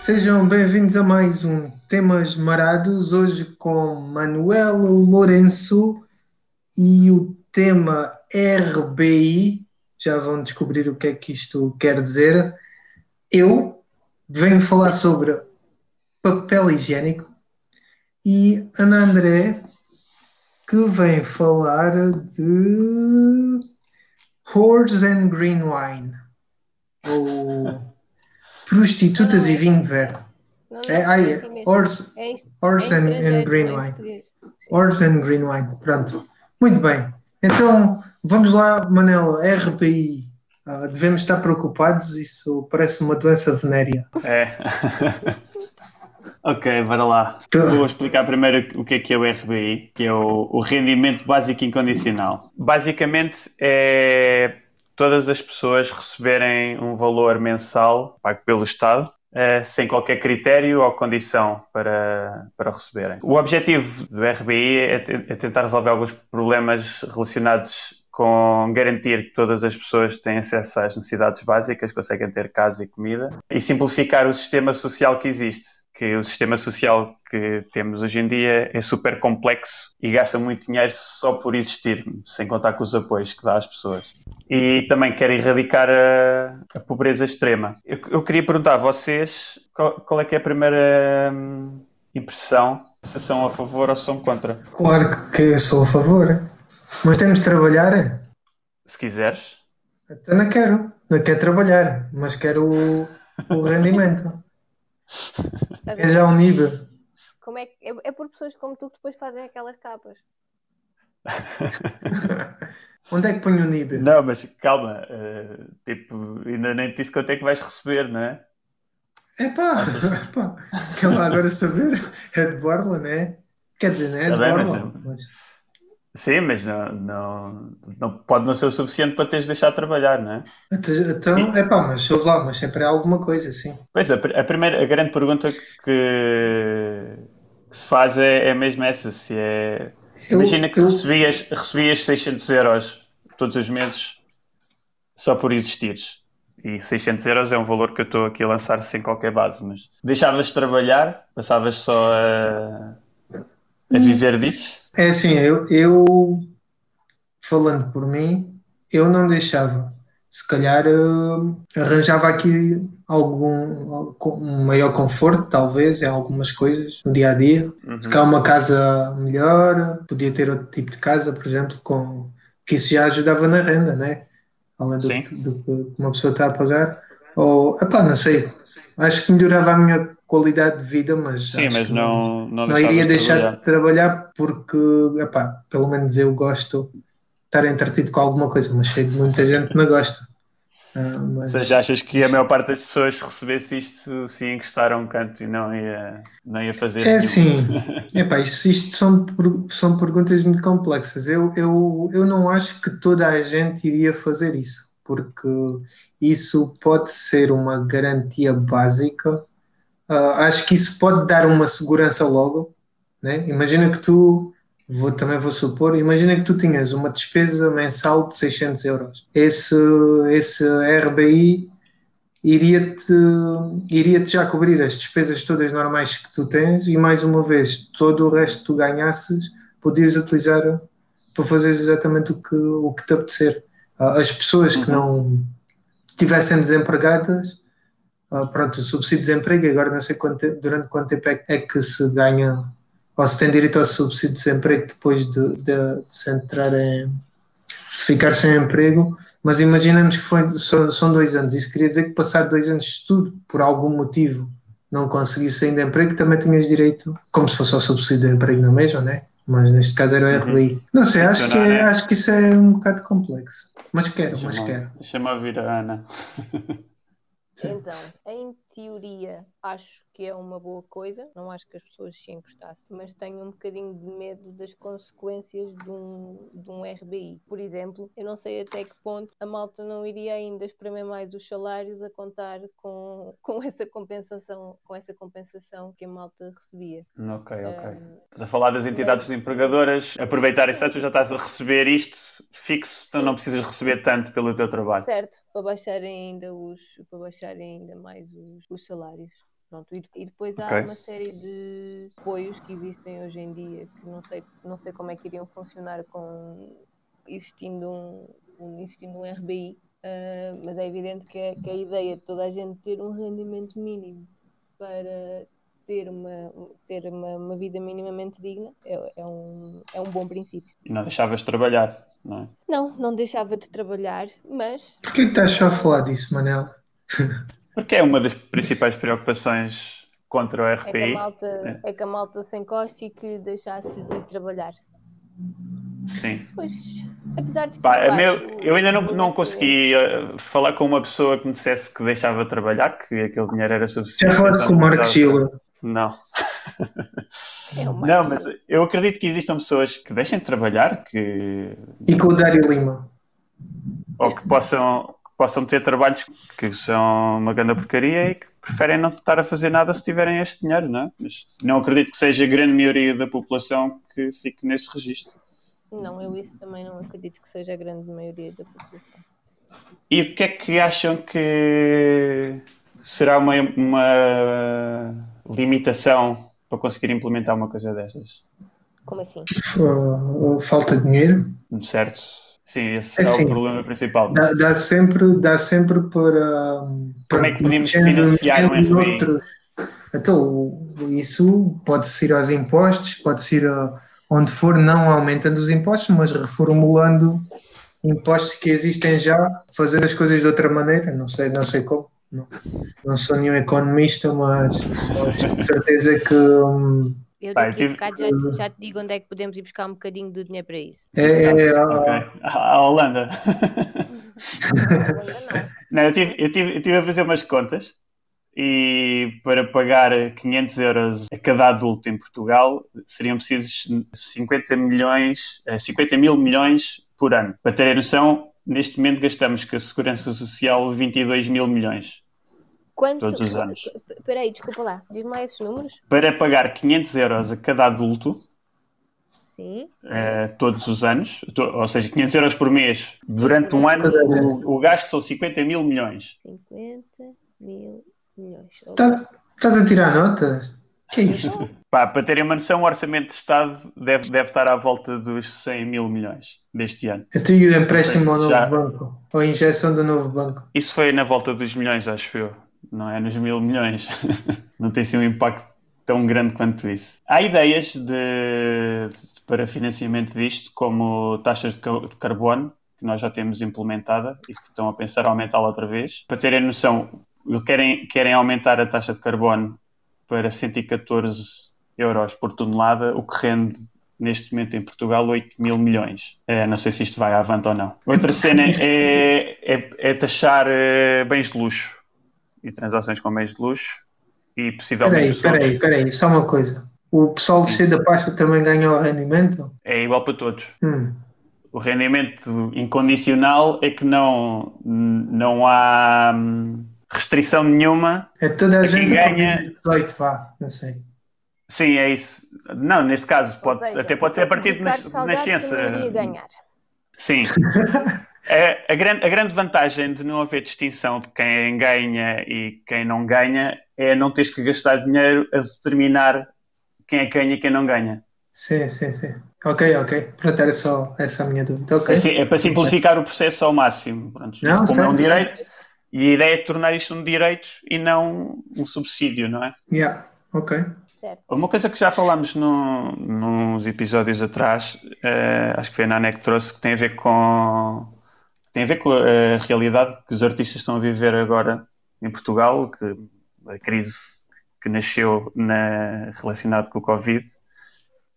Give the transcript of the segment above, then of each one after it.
Sejam bem-vindos a mais um Temas Marados, hoje com Manuelo Lourenço e o tema RBI. Já vão descobrir o que é que isto quer dizer. Eu venho falar sobre papel higiênico e Ana André que vem falar de Whores and Green Wine ou prostitutas e vinho verde. Não, É, não, ai, é é, horse, É isto- horse é and, and green não é wine. Horse and green wine. Pronto. Muito bem. Então, vamos lá, Manela. RPI. Ah, devemos estar preocupados. Isso parece uma doença venérea. É. ok, bora lá. Vou explicar primeiro o que é que é o RBI, que é o, o rendimento básico incondicional. Basicamente é todas as pessoas receberem um valor mensal pago pelo Estado. eh, sem qualquer critério ou condição para, para receberem. O objetivo do RBI é, é tentar resolver alguns problemas relacionados com garantir que todas as pessoas têm acesso às necessidades básicas, conseguem ter casa e comida, e simplificar o sistema social que existe. Que o sistema social que temos hoje em dia é super complexo e gasta muito dinheiro só por existir, sem contar com os apoios que dá às pessoas. E também quer erradicar a, a pobreza extrema. Eu, eu queria perguntar a vocês qual, qual é que é a primeira hum, impressão, se são a favor ou são contra. Claro que eu sou a favor. Mas temos de trabalhar. Se quiseres. Até não quero. Não quero trabalhar. Mas quero o, o rendimento. É já um nível. Como é, que- é, é por pessoas como tu que depois fazem aquelas capas. Onde é que ponho o nível? Não, mas calma, eh, tipo, ainda nem te disse quanto é que vais receber, não é? Epá, epá. Quer lá agora saber? É de Borla, não é? Quer dizer, não é de Tá mas- Borla. Mas... Sim, mas não, não, não pode não ser o suficiente para teres de deixar de trabalhar, não é? Então, epá, mas ouve lá, mas sempre há alguma coisa, sim. Pois, a, a primeira, a grande pergunta que, que se faz é, é mesmo essa, se é... Eu- Imagina que eu- recebias, recebias 600 euros todos os meses só por existires. E 600 euros é um valor que eu estou aqui a lançar sem qualquer base, mas deixavas de trabalhar, passavas só a, a viver disso? É assim, eu, eu, falando por mim, eu não deixava. Se calhar eh, arranjava aqui algum um maior conforto, talvez, em algumas coisas, no dia a dia. Uhum. Se calhar uma casa melhor, podia ter outro tipo de casa, por exemplo, com, que isso já ajudava na renda, né? Além do, que- do que uma pessoa está a pagar. Ou, epá, não sei. Acho que melhorava a minha qualidade de vida, mas. Sim, mas não, não, não iria de deixar trabalhar. de trabalhar porque, epá, pelo menos eu gosto de estar entretido com alguma coisa, mas sei de muita gente que não gosta. Ah, Ou mas, seja, achas que a maior parte das pessoas recebesse isto se encostar a um canto e não ia, não ia fazer é assim, epá, isso, isto são, são perguntas muito complexas. Eu, eu, eu não acho que toda a gente iria fazer isso, porque isso pode ser uma garantia básica. Ah, acho que isso pode dar uma segurança logo. Né? Imagina que tu, vou, também vou supor, imagina que tu tinhas uma despesa mensal de 600 euros. Esse, esse RBI iria-te iria -te já cobrir as despesas todas normais que tu tens e mais uma vez todo o resto que tu ganhasses podias utilizar para fazer exatamente o que, o que te apetecer. Ah, As pessoas que Uhum. não estivessem desempregadas, pronto, o subsídio de desemprego, agora não sei quanto, te- durante quanto tempo é, é que se ganha ou se tem direito ao subsídio de desemprego depois de, de- de se entrar em de ficar sem emprego, mas imaginamos que foi, só- são dois anos. Isso queria dizer que passar dois anos de estudo, por algum motivo, não conseguisse sair de emprego, também tinhas direito, como se fosse ao subsídio de emprego na mesma, né? Mas neste caso era o Uhum. RBI. Não sei, acho que, é- né? acho que isso é um bocado complexo. Mas quero, mas quero. deixa-me ouvir a Ana. Então, em teoria, acho que é uma boa coisa. Não acho que as pessoas se encostassem, mas tenho um bocadinho de medo das consequências de um, de um RBI. Por exemplo, eu não sei até que ponto a malta não iria ainda espremer mais os salários a contar com, com essa compensação, com essa compensação que a malta recebia. Ok, ok. Um, Estás a falar das entidades empregadoras aproveitarem certo, tu já estás a receber isto fixo, então não precisas receber tanto pelo teu trabalho. certo, para baixarem ainda os, para baixarem ainda mais os, os salários. Pronto, e, e depois há uma série de apoios que existem hoje em dia que não sei, não sei como é que iriam funcionar com existindo um, um- existindo um RBI, ah, mas é evidente que, é- que a ideia de toda a gente ter um rendimento mínimo para ter uma, ter uma, uma vida minimamente digna é, é um, é um bom princípio. E não deixavas de trabalhar, não é? Não, não deixava de trabalhar, mas Porquê que estás só a falar disso, Manel? Porque é uma das principais preocupações contra o é que a RPI. malta, é que a malta se encoste e que deixasse de trabalhar. Sim. Pois, apesar de que Pá, eu, meu- acho- eu ainda não, não consegui eh, falar com uma pessoa que me dissesse que deixava de trabalhar, que aquele dinheiro era Já suficiente. falaste então com o Marco Gila. Não. É Não, mas eu acredito que existam pessoas que deixem de trabalhar, que E com o Dário Lima. ou que possam, possam ter trabalhos que são uma grande porcaria e que preferem não estar a fazer nada se tiverem este dinheiro, não é? Mas não acredito que seja a grande maioria da população que fique nesse registro. Não, eu isso também não acredito que seja a grande maioria da população. E o que é que acham que será uma, uma limitação para conseguir implementar uma coisa destas? Como assim? Falta de dinheiro. Certo? Sim, esse É o problema principal. Dá, dá sempre, dá sempre para. Como é que podemos financiar um RBI? noutros. Então, isso pode-se ir aos impostos, pode-se ir a onde for, não aumentando os impostos, mas reformulando impostos que existem já, fazer as coisas de outra maneira, não sei, não sei como. Não, não sou nenhum economista, mas mas tenho certeza que hum, Eu Pá, daqui a tive- bocado já, já te digo onde é que podemos ir buscar um bocadinho de dinheiro para isso. é, é, Ok. À à Holanda. Não, eu tive, eu, tive, eu tive a fazer umas contas e para pagar 500 euros a cada adulto em Portugal seriam precisos 50 milhões, eh, 50 mil milhões por ano. Para terem noção, neste momento gastamos com a Segurança Social 22 mil milhões. Quanto, Todos os anos. Espera aí, desculpa lá. Diz-me lá esses números. Para pagar 500 euros a cada adulto, Sim. eh, todos os anos, to- ou seja, 500 euros por mês, durante um ano, o, o gasto são 50 mil milhões. 50 mil milhões. tá- estás a tirar notas? Que é isto? Pá, para terem uma noção, o orçamento de Estado deve, deve estar à volta dos 100 mil milhões deste ano. Até e o empréstimo ao novo já- banco? Ou a injeção do novo banco? Isso foi na volta dos milhões, acho eu. Não é nos mil milhões. Não tem sido um impacto tão grande quanto isso. Há ideias de, de- para financiamento disto, como taxas de, de carbono, que nós já temos implementada e que estão a pensar aumentá-la outra vez. Para terem noção, querem, querem aumentar a taxa de carbono para 114 euros por tonelada, o que rende neste momento em Portugal 8 mil milhões. Eh, não sei se isto vai avante ou não. Outra cena é, é, é taxar eh, bens de luxo e transações com bens de luxo e possivelmente Espera aí, espera aí, só uma coisa. O pessoal de C da pasta também ganha o rendimento? é igual para todos. Hum. O rendimento incondicional é que não, não há hum, restrição nenhuma. É toda a gente ganha- a 18, vá, não sei. Sim, é isso. Não, neste caso, pode, seja, até pode ser a partir de nascença. Sim. É, a, grande, a grande vantagem de não haver distinção de quem ganha e quem não ganha é não teres que gastar dinheiro a determinar quem é que ganha e quem não ganha. Sim, sim, sim. Ok, ok. Pronto, era só essa a minha dúvida. Ok. Assim, é para simplificar o processo ao máximo. Pronto, Não, como é um certo, direito, e a ideia é tornar isto um direito e não um subsídio, não é? Yeah, ok. Certo. Uma coisa que já falámos no, nos episódios atrás, eh, acho que foi na ANEC que trouxe, que tem a ver com tem a ver com a realidade que os artistas estão a viver agora em Portugal, que a crise que nasceu na, relacionado com o Covid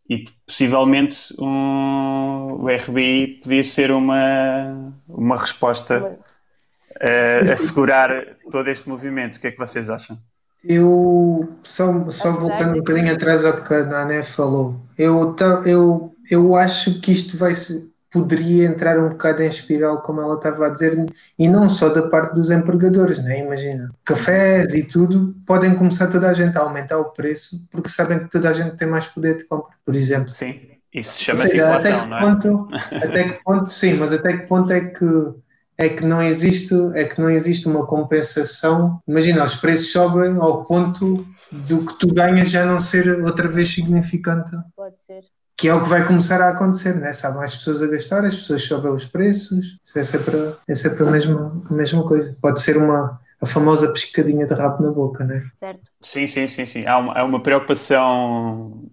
e possivelmente um, o RBI podia ser uma, uma resposta Mas- a assegurar todo este movimento. O que é que vocês acham? Eu só, só voltando um de- bocadinho atrás ao que a Nané falou, eu, eu, eu acho que isto vai se, poderia entrar um bocado em espiral, como ela estava a dizer, e não só da parte dos empregadores, né? Imagina, cafés e tudo, podem começar toda a gente a aumentar o preço porque sabem que toda a gente tem mais poder de compra, por exemplo. Sim, isso chama-se seja, até inflação, que não é? ponto, até que ponto, sim, mas até que ponto é que é que não existe, é que não existe uma compensação. Imagina, os preços sobem ao ponto do que tu ganhas já não ser outra vez significante. Pode ser. Que é o que vai começar a acontecer, né? Se há mais pessoas a gastar, as pessoas sobem os preços, isso é sempre, é sempre a, mesma, a mesma coisa. Pode ser uma, a famosa pescadinha de rabo na boca, né? Certo. Sim, sim, sim, sim. Há uma, há uma preocupação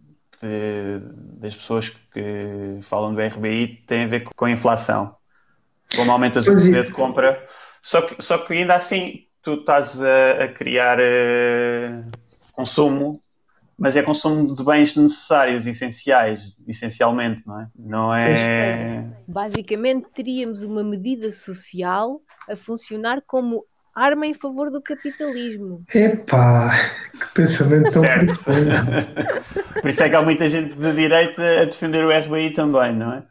de, das pessoas que falam do RBI tem a ver com a inflação. Como aumentas o poder de compra. Só que, só que ainda assim tu estás a, a criar uh, consumo, mas é consumo de bens necessários, essenciais, essencialmente, não é? Não é. Basicamente teríamos uma medida social a funcionar como arma em favor do capitalismo. Epá, que pensamento tão profundo. Por isso é que há muita gente de direita a defender o RBI também, não é?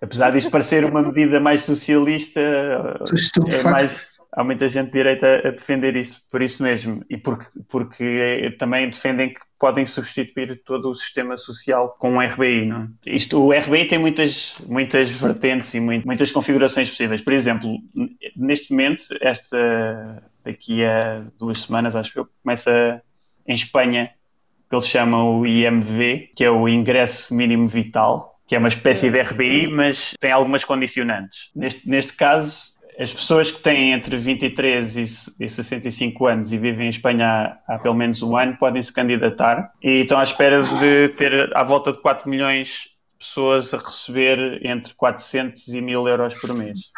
Apesar disto parecer uma medida mais socialista, é mais, há muita gente de direita a defender isso, por isso mesmo, e porque, porque também defendem que podem substituir todo o sistema social com um RBI. Não é? Isto, o RBI tem muitas, muitas vertentes e muito, muitas configurações possíveis. Por exemplo, neste momento, esta daqui a duas semanas, acho que eu, começa em Espanha, que eles chamam o IMV, que é o Ingresso Mínimo Vital, que é uma espécie de RBI, mas tem algumas condicionantes. Neste, neste caso, as pessoas que têm entre 23 e 65 anos e vivem em Espanha há, pelo menos um ano podem se candidatar e estão à espera de ter à volta de 4 milhões de pessoas a receber entre 400 e 1000 euros por mês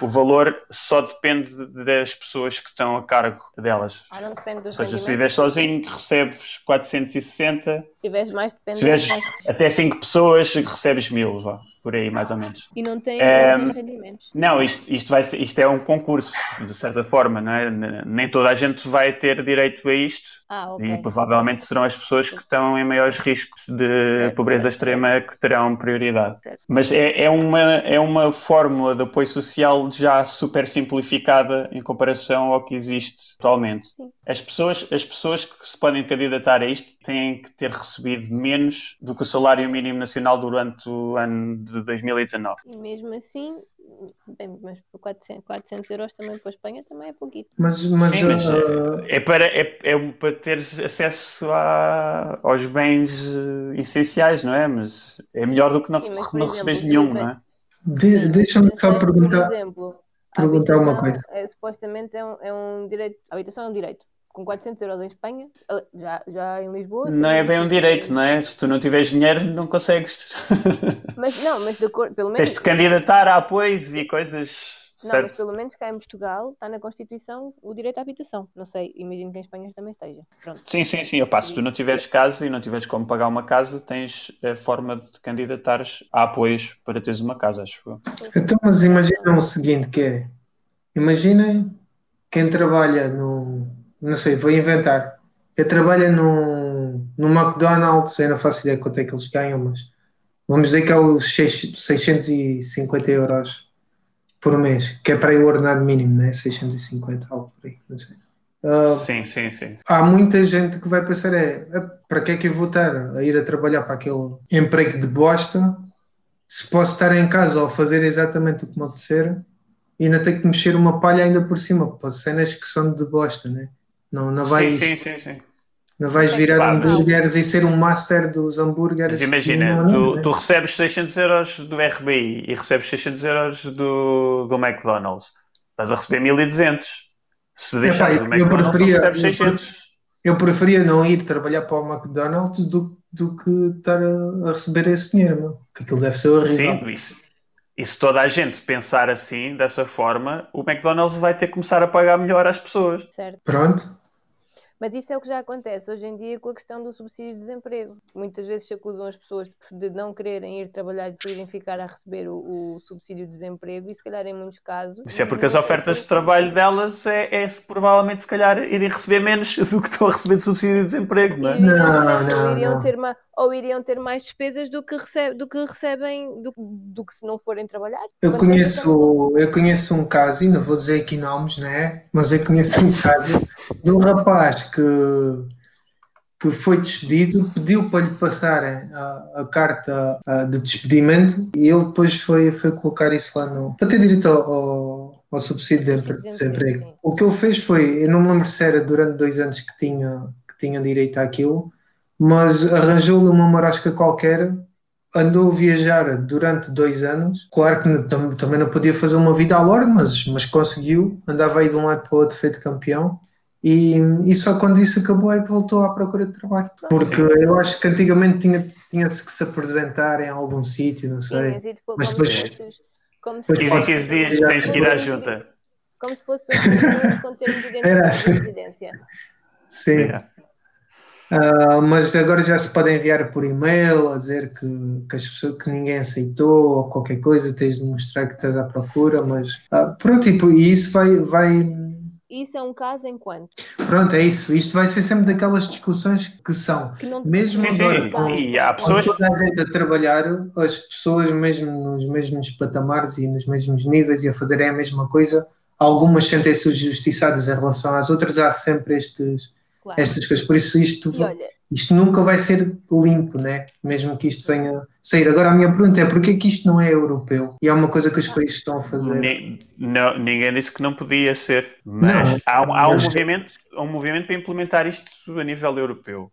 o valor só depende das pessoas que estão a cargo delas. Ah, não depende dos Ou seja, se viveres sozinho, recebes 460. Se tiveres mais, depende se tiveres até 5 pessoas, recebes 1000, vá, por aí mais ou menos. E não tem um, rendimentos? Não, isto, isto, vai isto é um concurso, de certa forma, não é? Nem toda a gente vai ter direito a isto. Ah, okay. E provavelmente serão as pessoas que estão em maiores riscos de certo, pobreza certo, extrema certo. que terão prioridade. Mas é, é, uma, é uma fórmula de apoio social já super simplificada em comparação ao que existe atualmente. Sim. As pessoas, as pessoas que se podem candidatar a isto têm que ter recebido menos do que o salário mínimo nacional durante o ano de 2019. E mesmo assim, bem, mas por 400, 400 euros também para a Espanha também é pouquinho. Mas, mas, Sim, mas uh... é, para, é, é para teres acesso a, aos bens uh, essenciais, não é? Mas é melhor do que não, Sim, mas, não receberes nenhum, não é? De, Deixa-me só perguntar, exemplo, perguntar uma coisa. É, supostamente é um, é um direito, a habitação é um direito com 400 euros em Espanha, já, já em Lisboa. Não é bem um direito, não é? Se tu não tiveres dinheiro, não consegues. Mas não, mas de cor, pelo menos. Tens de candidatar a apoios e coisas. Não, certo. mas pelo menos cá em Portugal está na Constituição o direito à habitação. Não sei, imagino que em Espanha também esteja. Pronto. Sim, sim, sim. Opa, se tu não tiveres casa e não tiveres como pagar uma casa, tens a forma de candidatares a apoios para teres uma casa, acho eu. Então, mas imaginem o seguinte que é. Imaginem quem trabalha no, não sei, vou inventar. Eu trabalho no, no McDonald's, eu não faço ideia quanto é que eles ganham, mas vamos dizer que é os 650 euros por mês, que é para o ordenado mínimo, né? 650, algo por aí, não sei. Uh, sim, sim, sim. Há muita gente que vai pensar: é, para que é que eu vou estar a ir a trabalhar para aquele emprego de bosta se posso estar em casa ou fazer exatamente o que me apetecer e ainda ter que mexer uma palha ainda por cima, para cenas que são de bosta, né? Não, não vais, sim, sim, sim, Não vais virar claro, hambúrgueres não. e ser um master dos hambúrgueres. Mas imagina, tu, tu, recebes 600 euros do RBI e recebes 600 euros do, do McDonald's. Estás a receber 1200. Se deixares o McDonald's, eu preferia, recebes 600. Eu, preferia não ir trabalhar para o McDonald's do, do que estar a, a receber esse dinheiro, meu. que aquilo deve ser horrível. Sim, isso. E se toda a gente pensar assim, dessa forma, o McDonald's vai ter que começar a pagar melhor às pessoas. Certo. Pronto. Mas isso é o que já acontece hoje em dia com a questão do subsídio de desemprego. Muitas vezes se acusam as pessoas de não quererem ir trabalhar e de irem ficar a receber o, o, subsídio de desemprego e se calhar em muitos casos... Isso é porque as ofertas de trabalho delas é, é provavelmente se calhar irem receber menos do que estão a receber de subsídio de desemprego, não é? Não, não, iriam não. ter uma ou iriam ter mais despesas do que, recebe, do que recebem do, do que se não forem trabalhar. Eu conheço, eu conheço um caso, e não vou dizer aqui nomes, né? mas eu conheço um caso de um rapaz que, que foi despedido, pediu para lhe passarem a, a carta de despedimento e ele depois foi, foi colocar isso lá no. para ter direito ao, ao subsídio de desemprego. O que ele fez foi, eu não me lembro se era durante dois anos que tinha, que tinha direito àquilo, mas arranjou-lhe uma marasca qualquer, andou a viajar durante dois anos. Claro que também não podia fazer uma vida à lorde, mas, mas conseguiu, andava aí de um lado para o outro feito campeão. E, e só quando isso acabou é que voltou à procura de trabalho. Porque eu acho que antigamente tinha-se tinha que se apresentar em algum sítio, não sei. Sim, mas depois. Como se fosse, 15 dias tens que ir à junta. Como se fosse um com termo de assim. residência. Sim. Uh, mas agora já se pode enviar por e-mail a dizer que, que, as pessoas, que ninguém aceitou ou qualquer coisa, tens de mostrar que estás à procura, mas uh, pronto, tipo, e isso vai, vai isso é um caso enquanto. Pronto, é isso. Isto vai ser sempre daquelas discussões que são. Que não... Mesmo sim, agora, sim. Com, e há pessoas... com toda a gente a trabalhar, as pessoas mesmo nos mesmos patamares e nos mesmos níveis e a fazerem a mesma coisa, algumas sentem-se justiçadas em relação às outras, há sempre estes, claro. estas coisas. Por isso isto, olha, isto nunca vai ser limpo, né? mesmo que isto venha sair. Agora a minha pergunta é porquê que isto não é europeu? E é uma coisa que os países estão a fazer. Ni, não, ninguém disse que não podia ser, mas não, há, há mas... um, movimento, um movimento para implementar isto a nível europeu.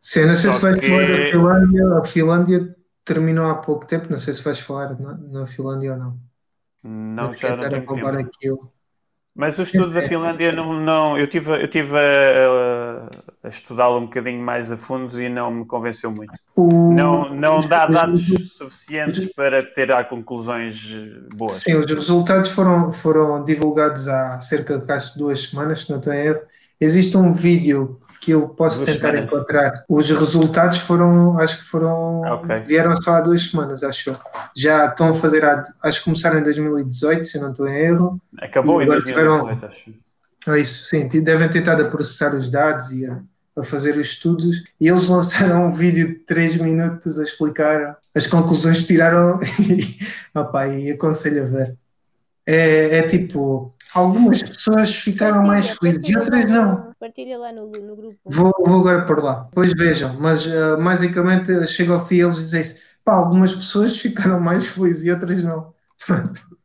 Sim, não sei Só se vais que... falar da Finlândia. A Finlândia terminou há pouco tempo, não sei se vais falar na, na Finlândia ou não. Não, já não tenho tempo. Aquilo. Mas o estudo da Finlândia não, não eu tive, eu tive a, a estudá-lo um bocadinho mais a fundo e não me convenceu muito. O... Não, não dá dados suficientes para ter a conclusões boas. Sim, os resultados foram, foram divulgados há cerca de quase duas semanas, se não estou em erro. Existe um vídeo que eu posso duas tentar semanas. encontrar. Os resultados foram, acho que foram, okay. vieram só há duas semanas, acho. Já estão a fazer, acho que começaram em 2018, se não estou em erro. Acabou em 2018, tiveram, acho. É isso, sim, devem ter estado a processar os dados e a, a fazer os estudos e eles lançaram um vídeo de 3 minutos a explicar as conclusões que tiraram e, opa, e aconselho a ver. É, é tipo, algumas pessoas ficaram mais felizes e outras não. Partilha lá no, no grupo. Vou, vou agora por lá. Depois vejam. Mas uh, basicamente chega ao fim e eles dizem -se, pá, algumas pessoas ficaram mais felizes e outras não. Pronto.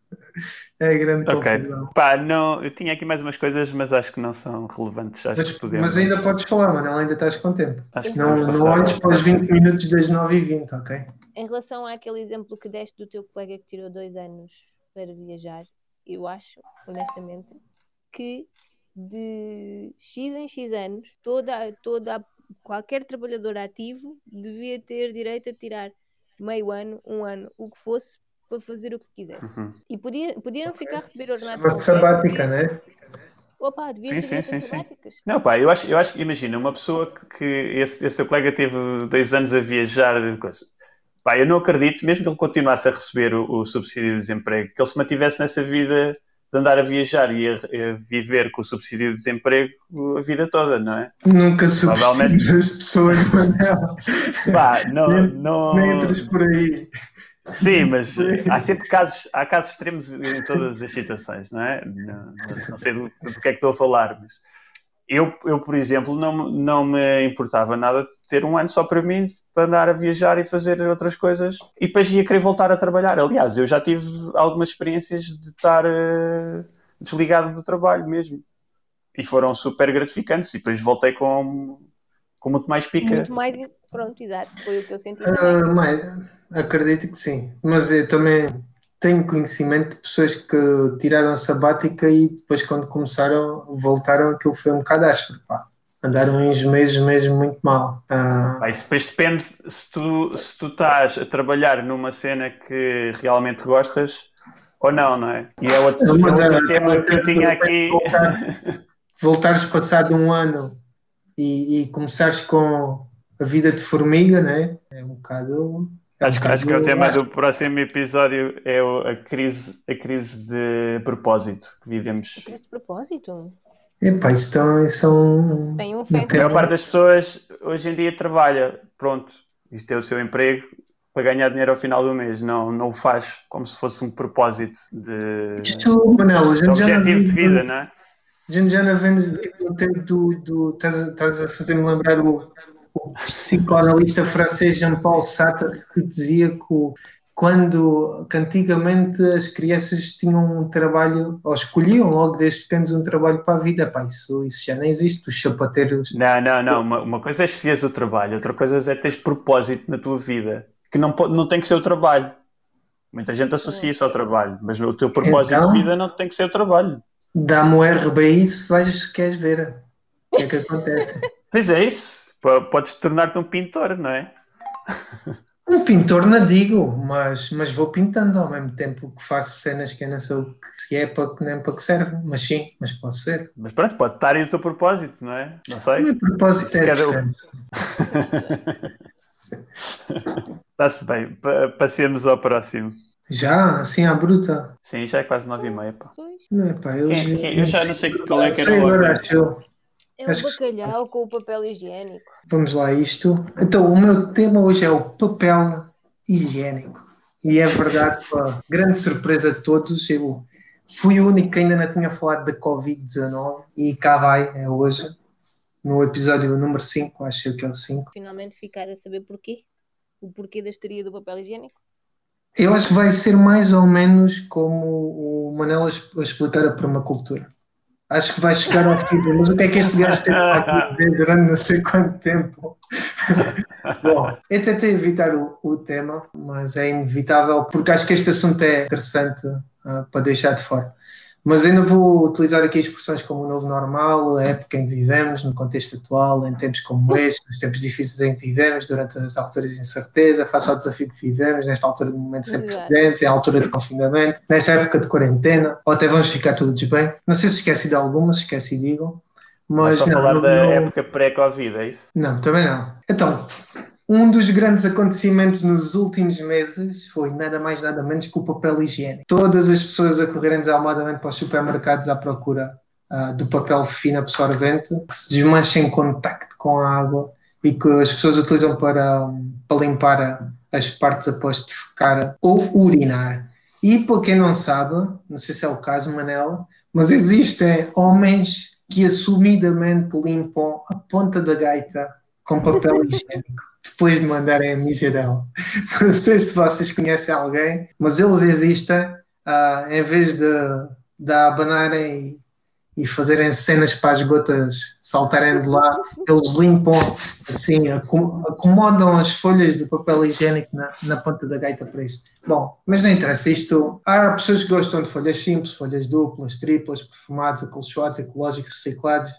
É grande Ok. Pá, não, eu tinha aqui mais umas coisas, mas acho que não são relevantes. Acho mas, que podemos... mas ainda podes falar, mano. Ainda estás com tempo. Acho que não, não olhes para os 20 minutos das 9h20, ok? Em relação àquele exemplo que deste do teu colega que tirou dois anos para viajar, eu acho, honestamente, que de X em X anos, toda, toda, qualquer trabalhador ativo devia ter direito a tirar meio ano, um ano, o que fosse, para fazer o que quisesse. Uhum. E podia, podia não ficar a receber ordenado. Uma sabática, né? Opa, devia sim, sim, sim, sim. Não, pá, eu acho, eu acho que, imagina, uma pessoa que, que esse, esse teu colega teve dois anos a viajar, coisa. Pá, eu não acredito, mesmo que ele continuasse a receber o, o subsídio de desemprego, que ele se mantivesse nessa vida de andar a viajar e a, a, viver com o subsídio de desemprego a vida toda, não é? Nunca substituís as pessoas, Manel. Pá, não, nem, não... nem entras por aí. Sim, mas há sempre casos, há casos extremos em todas as situações, não é? Não, não sei do, do, que é que estou a falar, mas eu, eu, por exemplo, não, não me importava nada de ter um ano só para mim, para andar a viajar e fazer outras coisas, e depois ia querer voltar a trabalhar. Aliás, eu já tive algumas experiências de estar uh, desligado do trabalho mesmo, e foram super gratificantes, e depois voltei com, com muito mais pica. Muito mais, pronto, exato, foi o que eu senti. Uh, acredito que sim, mas eu também tenho conhecimento de pessoas que tiraram a sabática e depois quando começaram, voltaram, aquilo foi um bocado áspero, pá. Andaram uns meses mesmo muito mal. Ah. Pá, depois depende se tu, se tu estás a trabalhar numa cena que realmente gostas ou não, não é? E é outro, é tema que eu tinha aqui. Voltar, voltares passado um ano e, e começares com a vida de formiga, né? É um bocado Acho, que, acho que é o tema acho... do próximo episódio é a crise, a crise de propósito que vivemos. A crise de propósito? Epá, isso tão, são. Tem um A maior parte das pessoas hoje em dia trabalha, pronto, isto é o seu emprego para ganhar dinheiro ao final do mês, não, não o faz como se fosse um propósito de, Isto, Manel, a gente objetivo já de vida, não é? A gente já não vende o tempo do. do estás, estás a fazer-me lembrar o, o psicoanalista francês Jean-Paul Sartre que dizia que o, quando que antigamente as crianças tinham um trabalho, ou escolhiam logo desde pequenos um trabalho para a vida, pá, isso, isso já não existe, os sapateiros. Não, não, não, uma, uma coisa é escolheres o trabalho, outra coisa é teres propósito na tua vida, que não, não tem que ser o trabalho. Muita gente associa isso ao trabalho, mas o teu propósito Então? de vida não tem que ser o trabalho. Dá-me o RBI se vais queres ver o que é que acontece. Pois é isso, podes tornar-te um pintor, não é? Um pintor não digo, mas, mas vou pintando ao mesmo tempo que faço cenas que eu não sei o que se é para que nem para que serve, mas sim, mas posso ser. Mas pronto, pode estar aí o teu propósito, não é? Não O sei. meu propósito é descanso. Está-se bem, Pa- passemos ao próximo. Já, assim à bruta. Sim, já é quase nove e meia, pá. Não é pá, eu, Quem- quem- eu já não sei qual é que era o. É um Acho que- bacalhau com o papel higiênico. Vamos lá, isto. Então, o meu tema hoje é o papel higiênico. E é verdade, pá, grande surpresa de todos. Eu fui o único que ainda não tinha falado da Covid-19 e cá vai, é hoje, no episódio número 5, acho que é o 5. Finalmente ficar a saber porquê. O porquê da histeria do papel higiênico. Eu acho que vai ser mais ou menos como o Manela a explicar a permacultura. Acho que vai chegar ao fim, mas o que é que este gajo teve para dizer durante não sei quanto tempo? Bom, eu tentei evitar o, o tema, mas é inevitável, porque acho que este assunto é interessante ah, para deixar de fora. Mas ainda vou utilizar aqui expressões como o novo normal, a época em que vivemos, no contexto atual, em tempos como este, nos tempos difíceis em que vivemos, durante as alturas de incerteza, face ao desafio que vivemos, nesta altura de momentos sem precedentes, em altura de confinamento, nesta época de quarentena, ou até vamos ficar todos bem. Não sei se esqueci de algumas, se esqueci digam. Mas Mas só não, falar não- da não- época pré-Covid, é isso? não, também não. Então, um dos grandes acontecimentos nos últimos meses foi nada mais nada menos que o papel higiênico. Todas as pessoas a correrem desalmadamente para os supermercados à procura ah, do papel fino absorvente que se desmancha em contacto com a água e que as pessoas utilizam para, para limpar as partes após defecar ou urinar. E para quem não sabe, não sei se é o caso, Manela, mas existem homens que assumidamente limpam a ponta da gaita com papel higiênico depois de mandarem a mija dela. Não sei se vocês conhecem alguém, mas eles existem. ah, em vez de, de abanarem e, e fazerem cenas para as gotas saltarem de lá, eles limpam, assim, acom- acomodam as folhas de papel higiênico na, na ponta da gaita para isso. Bom, mas não interessa, isto. Há pessoas que gostam de folhas simples, folhas duplas, triplas, perfumados, acolchoados, ecológicos, reciclados.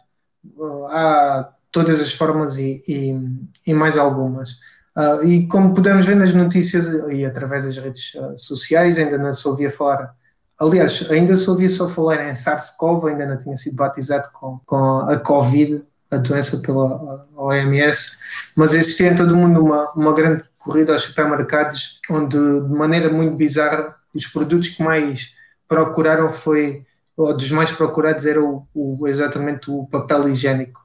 Uh, Há todas as formas e, e, e mais algumas. Ah, e como podemos ver nas notícias e através das redes ah, sociais, ainda não se ouvia falar. Aliás, ainda se ouvia só falar em SARS-CoV, ainda não tinha sido batizado com, com a Covid, a doença pela OMS, mas existia em todo o mundo uma, uma grande corrida aos supermercados, onde de maneira muito bizarra os produtos que mais procuraram foi, ou dos mais procurados era o, o- exatamente o papel higiênico.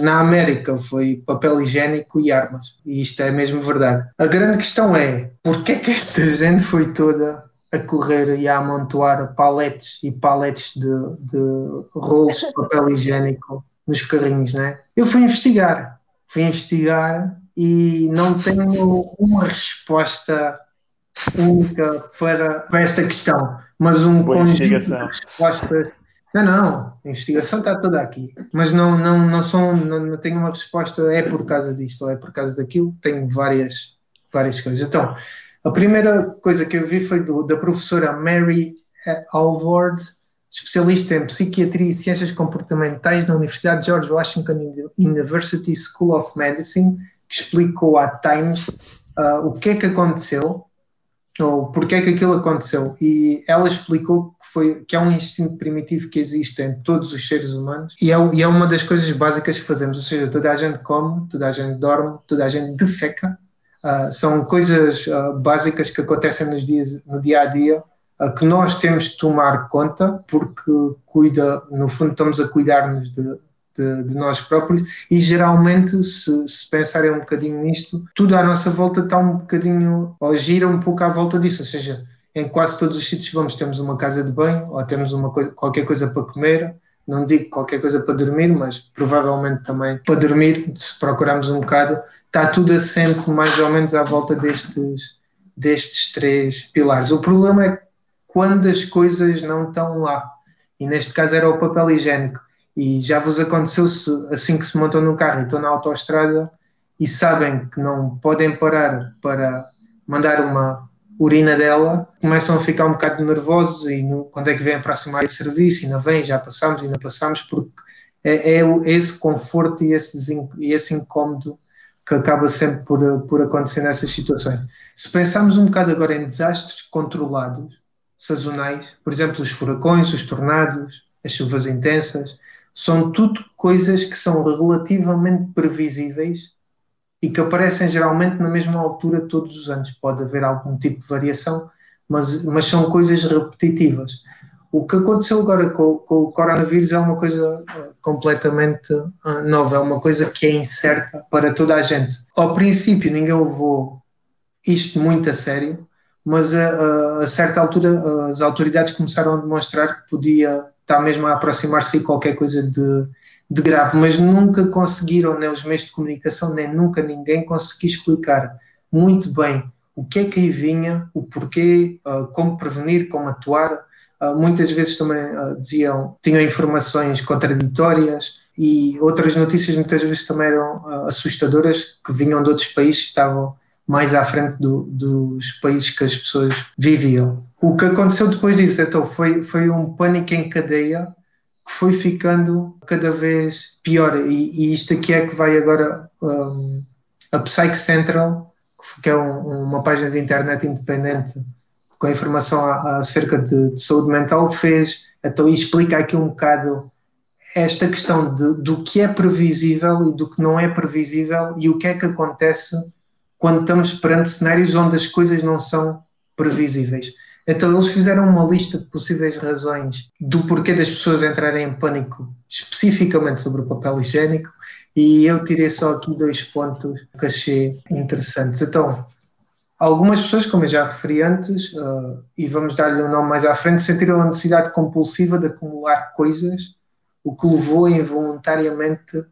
Na América foi papel higiênico e armas, e isto é mesmo verdade. A grande questão é, porquê é que esta gente foi toda a correr e a amontoar paletes e paletes de, de rolos de papel higiênico nos carrinhos, né? Eu fui investigar, fui investigar e não tenho uma resposta única para, para esta questão, mas um Boa conjunto de respostas. Não, não, a investigação está toda aqui, mas não, não, não, são, não, não tenho uma resposta, é por causa disto ou é por causa daquilo, tenho várias, várias coisas. Então, a primeira coisa que eu vi foi do, da professora Mary Alvord, especialista em psiquiatria e ciências comportamentais na Universidade de George Washington University School of Medicine, que explicou à Times uh, o que é que aconteceu ou porque é que aquilo aconteceu? E ela explicou que foi que é um instinto primitivo que existe em todos os seres humanos e é, e é uma das coisas básicas que fazemos, ou seja, toda a gente come, toda a gente dorme, toda a gente defeca, uh, são coisas uh, básicas que acontecem nos dias, no dia a dia uh, que nós temos de tomar conta porque cuida, no fundo estamos a cuidar-nos de, de, de, nós próprios e geralmente se, se, pensarem um bocadinho nisto, tudo à nossa volta está um bocadinho, ou gira um pouco à volta disso, ou seja, em quase todos os sítios vamos, temos uma casa de banho ou temos uma coisa, qualquer coisa para comer, não digo qualquer coisa para dormir, mas provavelmente também para dormir, se procurarmos um bocado, está tudo assente mais ou menos à volta destes, destes três pilares. O problema é quando as coisas não estão lá. E neste caso era o papel higiênico. E já vos aconteceu se assim que se montam no carro e estão na autoestrada e sabem que não podem parar para mandar uma urina dela, começam a ficar um bocado nervosos e no, quando é que vem aproximar esse serviço, ainda vem, já passamos, ainda passamos, porque é, é esse conforto e esse, e esse incómodo que acaba sempre por, por acontecer nessas situações. Se pensarmos um bocado agora em desastres controlados, sazonais, por exemplo, os furacões, os tornados, as chuvas intensas, são tudo coisas que são relativamente previsíveis e que aparecem geralmente na mesma altura todos os anos. Pode haver algum tipo de variação, mas, mas são coisas repetitivas. O que aconteceu agora com, com o coronavírus é uma coisa uh, completamente uh, nova, é uma coisa que é incerta para toda a gente. Ao princípio, ninguém levou isto muito a sério, mas a, a, certa altura as autoridades começaram a demonstrar que podia estar mesmo a aproximar-se qualquer coisa de, de grave, mas nunca conseguiram, nem os meios de comunicação, nem nunca ninguém conseguiu explicar muito bem o que é que aí vinha, o porquê, uh, como prevenir, como atuar. Uh, muitas vezes também uh, diziam, tinham informações contraditórias e outras notícias muitas vezes também eram assustadoras que vinham de outros países, estavam mais à frente do, dos países que as pessoas viviam. O que aconteceu depois disso, então, foi, foi um pânico em cadeia que foi ficando cada vez pior. E, e isto aqui é que vai agora um, a Psych Central, que é um, uma página de internet independente com informação acerca de, de, saúde mental, fez, então, explica aqui um bocado esta questão de, do que é previsível e do que não é previsível e o que é que acontece quando estamos perante cenários onde as coisas não são previsíveis. Então eles fizeram uma lista de possíveis razões do porquê das pessoas entrarem em pânico, especificamente sobre o papel higiênico, e eu tirei só aqui dois pontos que achei interessantes. Então, algumas pessoas, como eu já referi antes, uh, e vamos dar-lhe um nome mais à frente, sentiram a necessidade compulsiva de acumular coisas, o que levou involuntariamente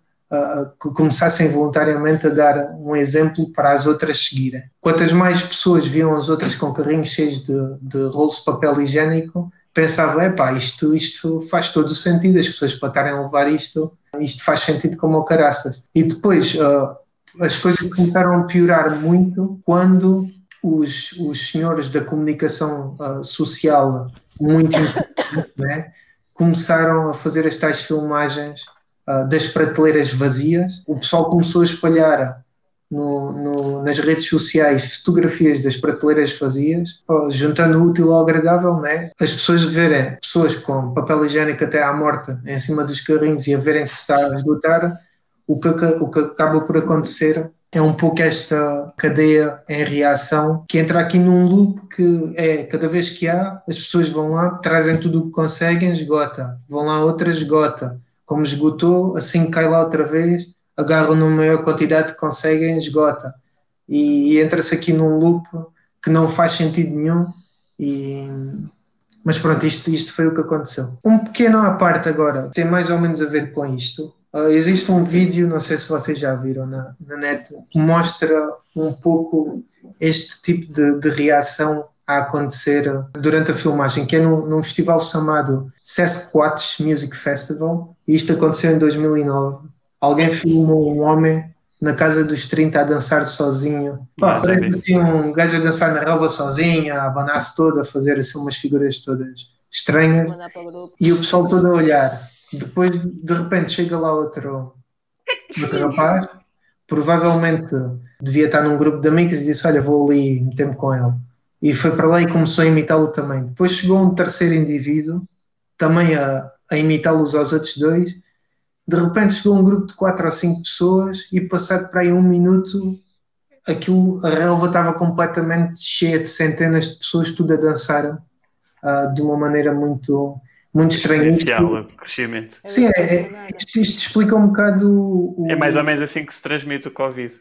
que começassem voluntariamente a dar um exemplo para as outras seguirem. Quantas mais pessoas viam as outras com carrinhos cheios de, de rolos de papel higiênico, pensavam, epá, isto, isto faz todo o sentido, as pessoas para estarem a levar isto, isto faz sentido como o caraças. E depois uh, as coisas começaram a piorar muito quando os, os senhores da comunicação uh, social muito né, começaram a fazer as tais filmagens uh, das prateleiras vazias. O pessoal começou a espalhar no, no, nas redes sociais fotografias das prateleiras vazias, juntando o útil ao agradável, né? as pessoas verem pessoas com papel higiênico até à morte em cima dos carrinhos e a verem que se está a esgotar, o que, o que acaba por acontecer é um pouco esta cadeia em reação que entra aqui num loop que é cada vez que há, as pessoas vão lá, trazem tudo o que conseguem, esgota, vão lá outras, esgota, como esgotou, assim cai lá outra vez, agarram na maior quantidade que conseguem, esgota. E, e entra-se aqui num loop que não faz sentido nenhum. E, mas pronto, isto, isto foi o que aconteceu. Um pequeno à parte agora, tem mais ou menos a ver com isto. Uh, existe um vídeo, não sei se vocês já viram na, na net, que mostra um pouco este tipo de, de reação a acontecer durante a filmagem, que é num, num festival chamado Sasquatch Music Festival, e isto aconteceu em 2009. Alguém filmou um homem na casa dos 30 a dançar sozinho. Pá, parece assim um gajo a dançar na relva sozinho, a abanar-se todo, a fazer assim umas figuras todas estranhas. E o pessoal todo a olhar. Depois, de repente, chega lá outro, outro rapaz, provavelmente devia estar num grupo de amigos e disse: Olha, vou ali meter-me com ele e foi para lá e começou a imitá-lo também. Depois chegou um terceiro indivíduo, também a, a imitá-los aos outros dois. De repente chegou um grupo de quatro ou cinco pessoas e passado para aí um minuto aquilo, a relva estava completamente cheia de centenas de pessoas, tudo a dançar uh, de uma maneira muito, muito estranha. Isto, crescimento. Sim, é, é, isto, isto, explica um bocado. O... É mais ou menos assim que se transmite o Covid.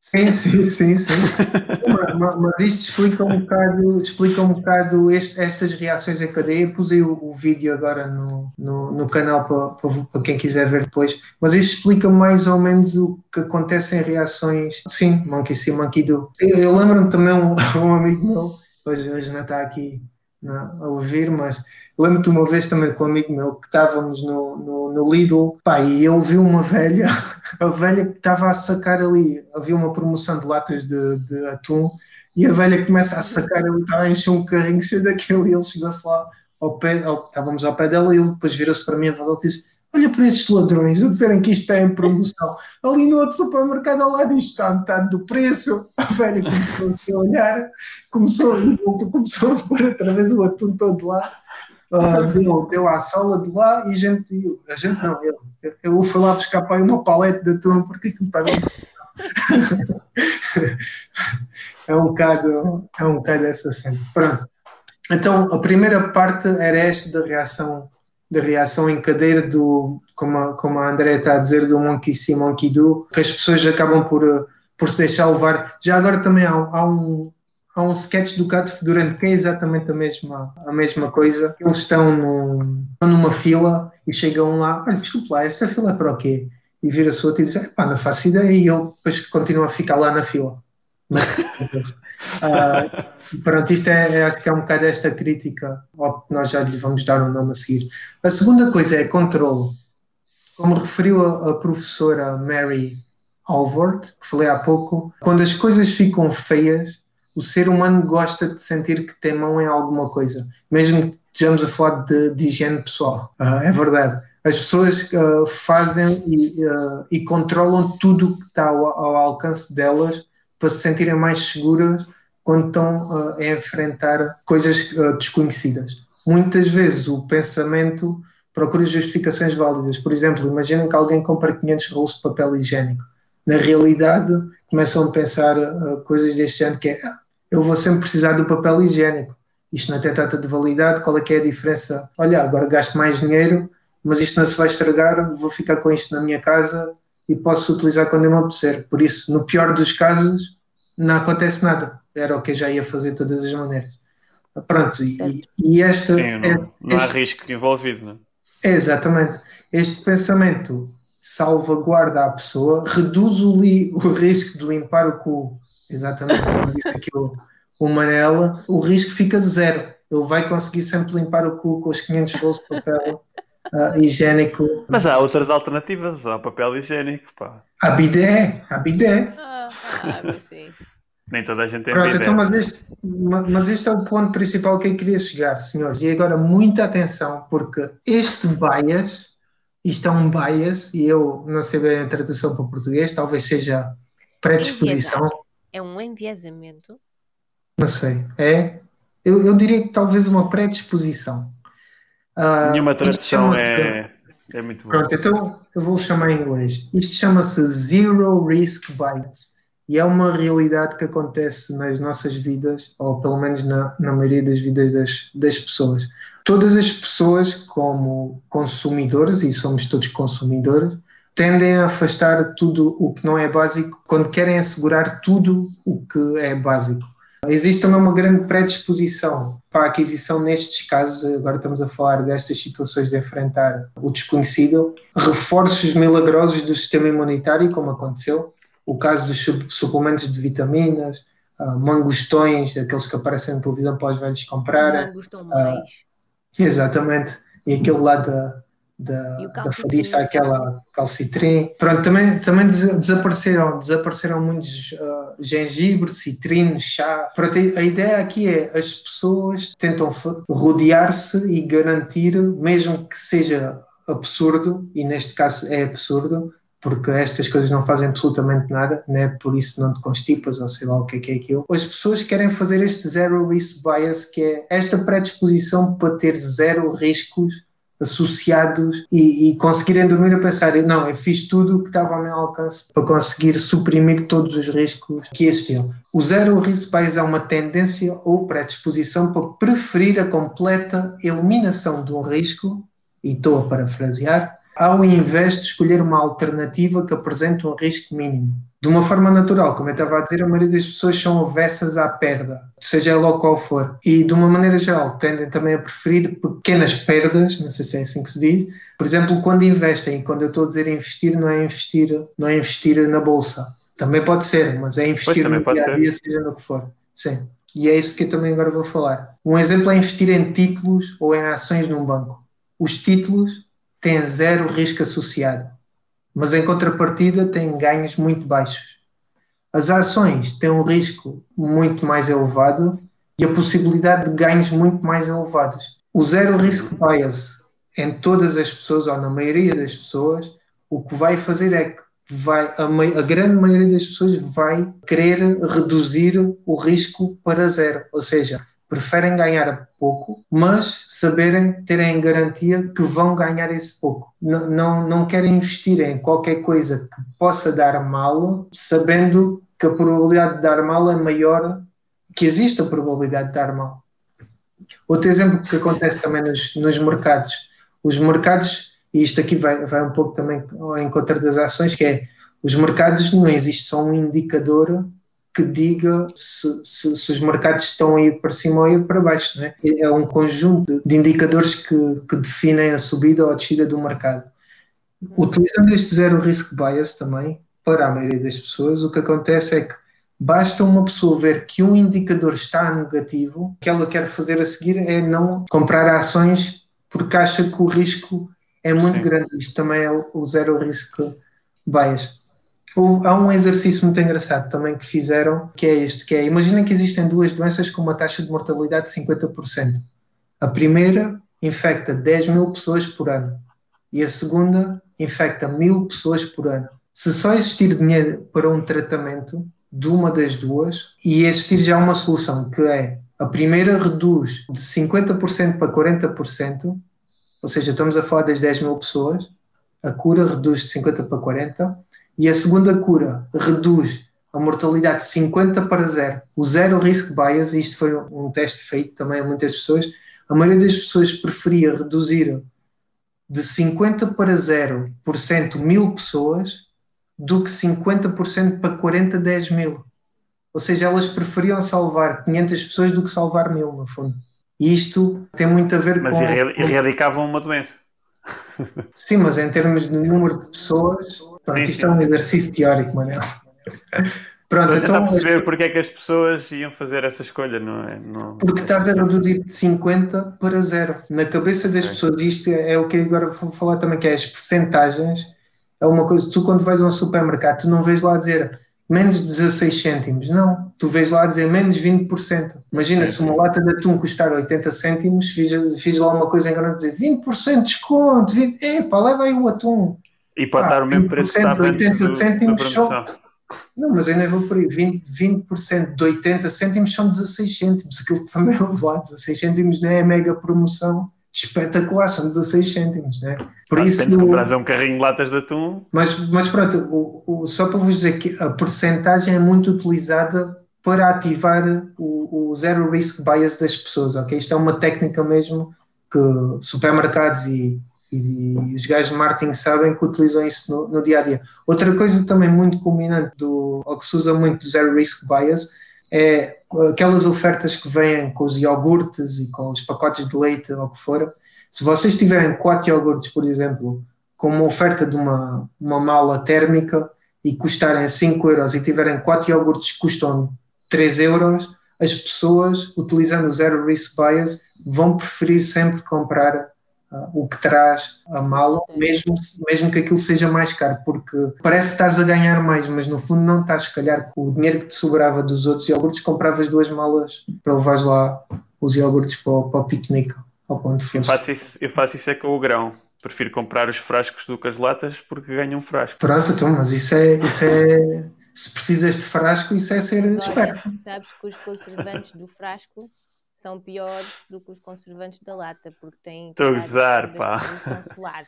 Sim, sim, sim, sim. Mas, mas isto explica um bocado, explica um bocado este, estas reações em cadeia. Pusei o, o vídeo agora no, no, no canal para, para, para, quem quiser ver depois. Mas isto explica mais ou menos o que acontece em reações. Sim, Monkey See, Monkey Do. Eu, eu lembro-me também um, um amigo meu, hoje, hoje não está aqui não, a ouvir, mas lembro-te uma vez também com um amigo meu que estávamos no, no, no Lidl pá, e ele viu uma velha, a velha que estava a sacar ali, havia uma promoção de latas de, de atum e a velha começa a sacar ali, estava a encher um carrinho cheio daquele e ele chegou-se lá ao pé, ao, estávamos ao pé dela e ele depois virou-se para mim e falou disse olha para estes ladrões, a dizerem que isto está em promoção. Ali no outro supermercado ao lado isto está a metade do preço. A velha começou a olhar, começou, começou a pôr outra vez o atum todo lá. Uh, deu, à sola de lá e a gente, a gente não, ele, ele foi lá buscar para aí uma palete de atum porque aquilo estava é um bocado é um bocado essa cena pronto então a primeira parte era esta da reação da reação em cadeira do, como a, como a André está a dizer, do Monkey See, Monkey Do, que as pessoas acabam por, por se deixar levar. Já agora também há, há um, há um sketch do Gato Fedorento que é exatamente a mesma, a mesma coisa. Eles estão, num, numa fila e chegam lá, olha, desculpe lá, esta fila é para o quê? E vira-se outro e diz, pá, não faço ideia, e ele depois continua a ficar lá na fila. Mas, uh, Pronto, isto é, é, acho que é um bocado esta crítica nós já lhe vamos dar um nome a seguir. A segunda coisa é controle. Como referiu a, a professora Mary Alvord, que falei há pouco, quando as coisas ficam feias, o ser humano gosta de sentir que tem mão em alguma coisa, mesmo que estejamos a falar de, de higiene pessoal. Uh, é verdade. As pessoas uh, fazem e, uh, e, controlam tudo o que está ao, ao alcance delas para se sentirem mais seguras quando estão uh, a enfrentar coisas uh, desconhecidas. Muitas vezes o pensamento procura justificações válidas. Por exemplo, imaginem que alguém compra 500 rolos de papel higiênico. Na realidade, começam a pensar uh, coisas deste género que é ah, eu vou sempre precisar do papel higiênico. Isto não tem tanta de validade, qual é que é a diferença? Olha, agora gasto mais dinheiro, mas isto não se vai estragar, vou ficar com isto na minha casa e posso utilizar quando eu me apetecer. Por isso, no pior dos casos, não acontece nada era o que eu já ia fazer de todas as maneiras. Pronto, e, e esta. Sim, não, não há risco envolvido, não é? Exatamente. Este pensamento salvaguarda a pessoa, reduz o, li, o risco de limpar o cu, exatamente como disse aqui o, o Manela, o risco fica zero. Ele vai conseguir sempre limpar o cu com os 500 rolos de papel uh, higiênico. Mas há outras alternativas, há papel higiênico, pá. Há bidé, há bidé. Ah, ah sim. Nem toda a gente tem Pronto, então, mas este, mas este é o ponto principal que eu queria chegar, senhores. E agora muita atenção, porque este bias, isto é um bias, e eu não sei bem a tradução para português, talvez seja predisposição. É um enviesamento? Não sei. É? Eu, eu diria que talvez uma predisposição. Uh, Nenhuma tradução é, é muito boa. Pronto, então eu vou chamar em inglês. Isto chama-se Zero Risk Bias e é uma realidade que acontece nas nossas vidas, ou pelo menos na, na maioria das vidas das, das pessoas. Todas as pessoas, como consumidores, e somos todos consumidores, tendem a afastar tudo o que não é básico quando querem assegurar tudo o que é básico. Existe também uma grande predisposição para a aquisição nestes casos, agora estamos a falar destas situações de enfrentar o desconhecido, reforços milagrosos do sistema imunitário, como aconteceu, o caso dos suplementos de vitaminas, uh, mangostões, aqueles que aparecem na televisão para os velhos comprarem. Mangostão uh, exatamente. E aquele lá da, da, da fadista, aquela calcitrim. Pronto, também, também desapareceram, desapareceram muitos uh, gengibre, citrino, chá. Pronto, a ideia aqui é as pessoas tentam rodear-se e garantir, mesmo que seja absurdo, e neste caso é absurdo, porque estas coisas não fazem absolutamente nada, né? por isso não te constipas ou sei lá o que é que é aquilo. As pessoas querem fazer este zero risk bias, que é esta predisposição para ter zero riscos associados e, e conseguirem dormir a pensar, não, eu fiz tudo o que estava ao meu alcance para conseguir suprimir todos os riscos que existiam. O zero risk bias é uma tendência ou predisposição para preferir a completa eliminação de um risco, e estou a parafrasear, ao invés de escolher uma alternativa que apresente um risco mínimo. de uma forma natural, como eu estava a dizer, a maioria das pessoas são avessas à perda, seja ela qual for. E de uma maneira geral, tendem também a preferir pequenas perdas, não sei se é assim que se diz. Por exemplo, quando investem, quando eu estou a dizer investir, não é investir, não é investir na bolsa. Também pode ser, mas é investir no dia a dia, seja no que for. Sim. E é isso que eu também agora vou falar. Um exemplo é investir em títulos ou em ações num banco. Os títulos têm zero risco associado mas em contrapartida têm ganhos muito baixos. As ações têm um risco muito mais elevado e a possibilidade de ganhos muito mais elevados. O zero risk bias em todas as pessoas, ou na maioria das pessoas, o que vai fazer é que vai, a, a, grande maioria das pessoas vai querer reduzir o risco para zero. Ou seja, preferem ganhar pouco, mas saberem, terem garantia que vão ganhar esse pouco. Não, não, não querem investir em qualquer coisa que possa dar mal, sabendo que a probabilidade de dar mal é maior, que existe a probabilidade de dar mal. Outro exemplo que acontece também nos, nos mercados. Os mercados, e isto aqui vai, vai um pouco também ao encontro das ações, que é os mercados não existe só um indicador que diga se, se, se, os mercados estão a ir para cima ou a ir para baixo. É? é um conjunto de indicadores que, que, definem a subida ou a descida do mercado. Utilizando este zero risk bias também, para a maioria das pessoas, o que acontece é que basta uma pessoa ver que um indicador está negativo, o que ela quer fazer a seguir é não comprar ações porque acha que o risco é muito Sim. grande. Isto também é o zero risk bias há um exercício muito engraçado também que fizeram, que é este, que é, imaginem que existem duas doenças com uma taxa de mortalidade de 50%. A primeira infecta 10 mil pessoas por ano e a segunda infecta mil pessoas por ano. Se só existir dinheiro para um tratamento de uma das duas, e existir já uma solução, que é a primeira reduz de 50% para 40%, ou seja, estamos a falar das 10 mil pessoas, a cura reduz de 50 para 40, e a segunda cura reduz a mortalidade de 50 para zero. O zero risk bias, isto foi um teste feito também a muitas pessoas, a maioria das pessoas preferia reduzir de 50 para 0% mil pessoas do que 50% para 40, 10 mil. Ou seja, elas preferiam salvar 500 pessoas do que salvar mil, no fundo. E isto tem muito a ver mas com. Mas erradicavam uma doença. Sim, mas em termos de número de pessoas, Pronto, sim, isto sim, é um exercício teórico, Manel. Pronto, Para então. perceber porque é que as pessoas iam fazer essa escolha, não é? Não... Porque estás a reduzir de 50 para zero. Na cabeça das é. pessoas, isto é, é, o que agora vou falar também, que é as percentagens. É uma coisa, tu quando vais a um supermercado, tu não vês lá dizer menos 16 cêntimos, não. Tu vês lá dizer menos 20%. Imagina sim, se uma lata de atum custar 80 cêntimos, fiz, fiz lá uma coisa em grande dizer 20% de desconto, 20, epá, leva aí o atum. E pode ah, estar o mesmo preço que estava 80 cêntimos são... Não, mas ainda vou por aí. 20%, 20% de 80 cêntimos são 16 cêntimos. Aquilo que também houve lá, 16 cêntimos não é mega promoção espetacular, são 16 cêntimos, né? Por ah, isso. comprar um carrinho de latas de atum. Mas, mas pronto, o, o, só para vos dizer que a percentagem é muito utilizada para ativar o, o zero risk bias das pessoas, ok? Isto é uma técnica mesmo que supermercados e e, os gajos de marketing sabem que utilizam isso no, no, dia a dia. Outra coisa também muito culminante do, ou que se usa muito do Zero Risk Bias é aquelas ofertas que vêm com os iogurtes e com os pacotes de leite ou o que for. Se vocês tiverem quatro iogurtes, por exemplo, com uma oferta de uma, uma mala térmica e custarem 5 euros e tiverem quatro iogurtes que custam 3 euros, as pessoas, utilizando o Zero Risk Bias, vão preferir sempre comprar o que traz a mala, mesmo, mesmo que aquilo seja mais caro, porque parece que estás a ganhar mais, mas no fundo não estás, se calhar com o dinheiro que te sobrava dos outros iogurtes, compravas duas malas para levares lá os iogurtes para, o, para o piquenique ao ponto eu faço, isso, eu faço isso é com o grão. Prefiro comprar os frascos do que as latas porque ganho um frasco. Pronto, então, mas isso é, isso é se precisas de frasco, isso é ser Olha, esperto. Sabes que os conservantes do frasco são piores do que os conservantes da lata, porque têm. Estou a gozar, pá.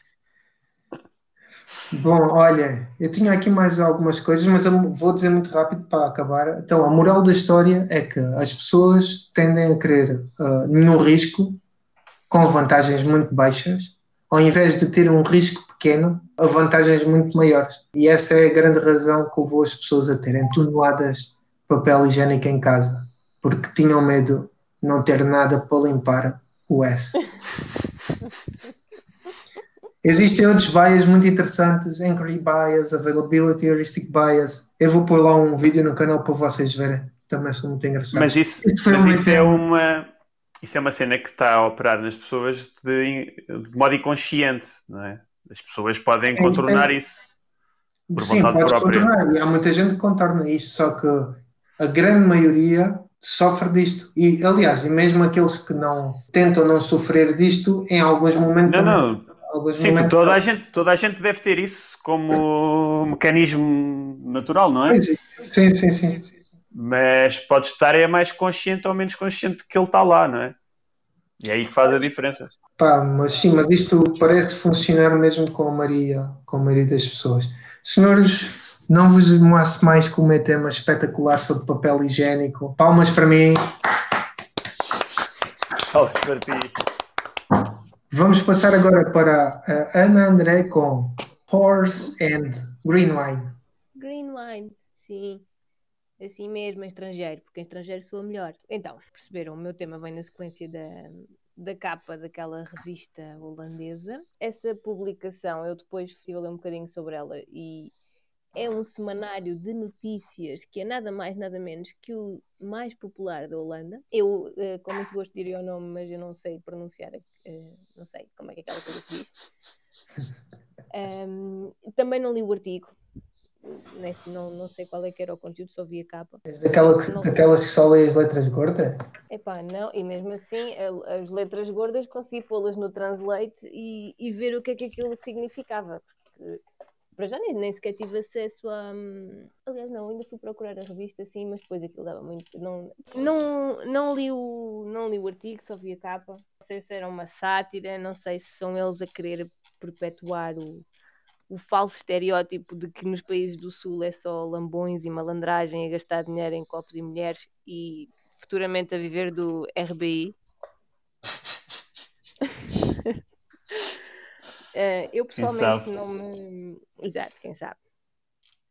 Bom, olha, eu tinha aqui mais algumas coisas, mas eu vou dizer muito rápido para acabar. Então, a moral da história é que as pessoas tendem a querer uh, no risco com vantagens muito baixas, ao invés de ter um risco pequeno, a vantagens muito maiores. E essa é a grande razão que levou as pessoas a terem toneladas de papel higiênico em casa, porque tinham medo não ter nada para limpar o S. Existem outros bias muito interessantes, Angry Bias, Availability Heuristic Bias. Eu vou pôr lá um vídeo no canal para vocês verem. Também são muito engraçados. Mas isso, mas isso é uma isso é uma cena que está a operar nas pessoas de, de modo inconsciente, não é? As pessoas podem sim, contornar isso por sim, vontade própria. Contornar. E há muita gente que contorna isto, só que a grande maioria sofre disto. E, aliás, e mesmo aqueles que não tentam não sofrer disto, em alguns momentos. Não, não. Alguns Sim, momentos toda, a gente, toda a gente deve ter isso como mecanismo natural, não é? Sim, sim, sim. sim mas pode estar é mais consciente ou menos consciente que ele está lá, não é? E é aí que faz a diferença. Pá, mas sim, mas isto parece funcionar mesmo com a Maria, com a maioria das pessoas. Senhores, não vos demorasse mais com o meu tema espetacular sobre papel higiênico. Palmas para mim. Palmas para ti. Vamos passar agora para a Ana André com Horse and Green Wine. Green Wine, sim assim mesmo em estrangeiro, porque em estrangeiro sou melhor. Então, perceberam, o meu tema vem na sequência da, da capa daquela revista holandesa. Essa publicação, eu depois fui ler um bocadinho sobre ela e é um semanário de notícias que é nada mais, nada menos que o mais popular da Holanda. Eu, uh, com muito gosto, diria o nome, mas eu não sei pronunciar, uh, não sei como é que aquela coisa se diz. Um, também não li o artigo, nesse, não, não sei qual é que era o conteúdo, só vi a capa. És daquela que, daquelas que só lê as letras gordas? Epá, não, e mesmo assim as letras gordas consegui pô-las no Translate e, e ver o que é que aquilo significava. Porque, para já nem, nem sequer tive acesso a. Hum, aliás, não, ainda fui procurar a revista assim, mas depois aquilo dava muito. Não, não, não, li, o, não li o artigo, só vi a capa. Não sei se era uma sátira, não sei se são eles a querer perpetuar o, o falso estereótipo de que nos países do Sul é só lambões e malandragem a gastar dinheiro em copos e mulheres e futuramente a viver do RBI. Eu pessoalmente não me. Exato, quem sabe.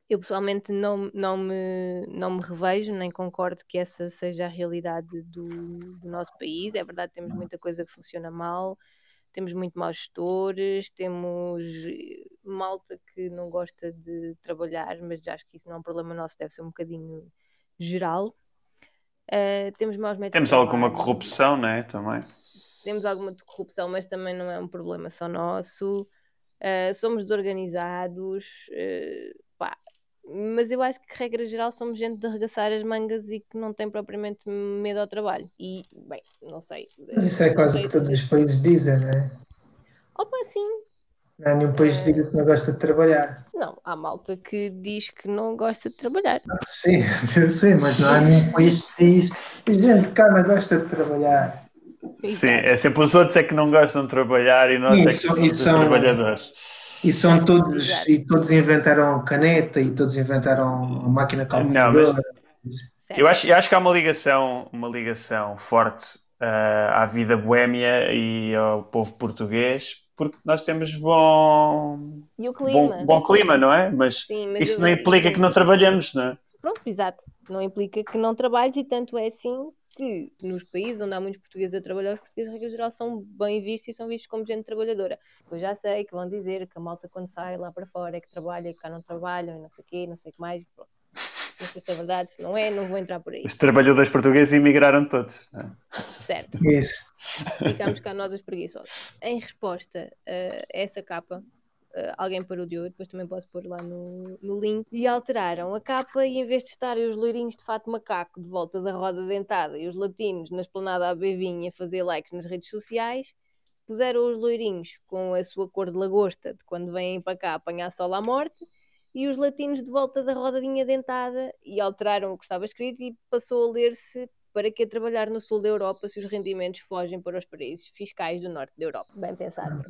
Eu pessoalmente não, não, me, não me revejo, nem concordo que essa seja a realidade do, do nosso país. É verdade, temos muita coisa que funciona mal, temos muito maus gestores, temos eh, malta que não gosta de trabalhar, mas já acho que isso não é um problema nosso, deve ser um bocadinho geral. Uh, temos maus métodos. Temos alguma corrupção, né? Também. Temos alguma corrupção, mas também não é um problema só nosso. Uh, somos desorganizados. Uh, mas eu acho que, regra geral, somos gente de arregaçar as mangas e que não tem propriamente medo ao trabalho. E, bem, não sei. Mas isso é quase o que todos os países dizem, não é? Opa, sim. Não há nenhum país que diga que não gosta de trabalhar. Não, há malta que diz que não gosta de trabalhar. sim, eu sei, mas não há nenhum país que diz gente cá não gosta de trabalhar. Sim, é sempre os outros é que não gostam de trabalhar e nós é que somos trabalhadores. E são todos, e todos inventaram caneta e todos inventaram a máquina calculadora. eu, acho, eu acho que há uma ligação, uma ligação forte uh, à vida boémia e ao povo português, porque nós temos bom, bom, bom, clima, não é? Mas, Sim, mas isso não implica que não trabalhamos, não é? Pronto, exato. Não implica que não trabalhes e tanto é assim que nos países onde há muitos portugueses a trabalhar, os portugueses, regra geral, são bem vistos e são vistos como gente trabalhadora. Pois já sei que vão dizer que a malta, quando sai lá para fora, é que trabalha e que cá não trabalham e não sei o quê, não sei o que mais. Pronto. Não sei se é verdade, se não é, não vou entrar por aí. Os trabalhadores portugueses emigraram todos. É? Certo. Isso. Ficamos cá nós os preguiçosos. Em resposta a essa capa, alguém parou de ouro, depois também posso pôr lá no, no link, e alteraram a capa e em vez de estarem os loirinhos de fato macaco de volta da roda dentada e os latinos na esplanada a bevinha a fazer likes nas redes sociais, puseram os loirinhos com a sua cor de lagosta de quando vêm para cá apanhar sol à morte e os latinos de volta da rodadinha dentada e alteraram o que estava escrito e passou a ler-se para que trabalhar no sul da Europa se os rendimentos fogem para os paraísos fiscais do norte da Europa. Bem pensado.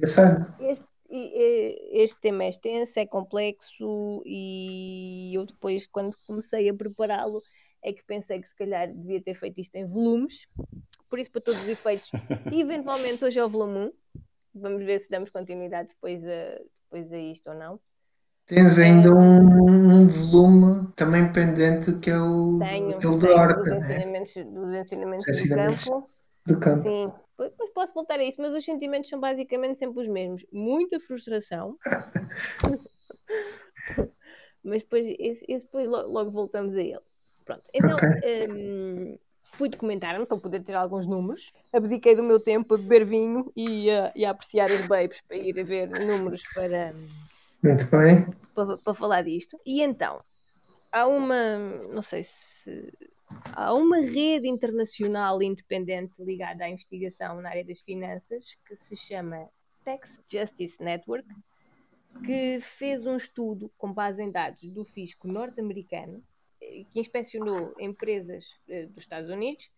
Este, este tema é extenso, é complexo e eu depois, quando comecei a prepará-lo, é que pensei que se calhar devia ter feito isto em volumes. Por isso, para todos os efeitos, eventualmente hoje é o volume 1, vamos ver se damos continuidade depois a, depois a isto ou não. Tens ainda um, um volume também pendente que é o Tenho, tenho Horta, dos né? ensinamentos, dos ensinamentos Os ensinamentos. do campo. do campo. Sim, depois depois posso voltar a isso, mas os sentimentos são basicamente sempre os mesmos. Muita frustração. mas depois, esse, esse depois lo- logo, voltamos a ele. Pronto, então Ok. hum, fui documentar-me para poder ter alguns números. Abdiquei do meu tempo a beber vinho e a, e a apreciar os babes para ir a ver números para, Muito bem. para, para falar disto. E então, há uma, não sei se. Há uma rede internacional independente ligada à investigação na área das finanças que se chama Tax Justice Network, que fez um estudo com base em dados do fisco norte-americano, eh, que inspecionou empresas eh, dos Estados Unidos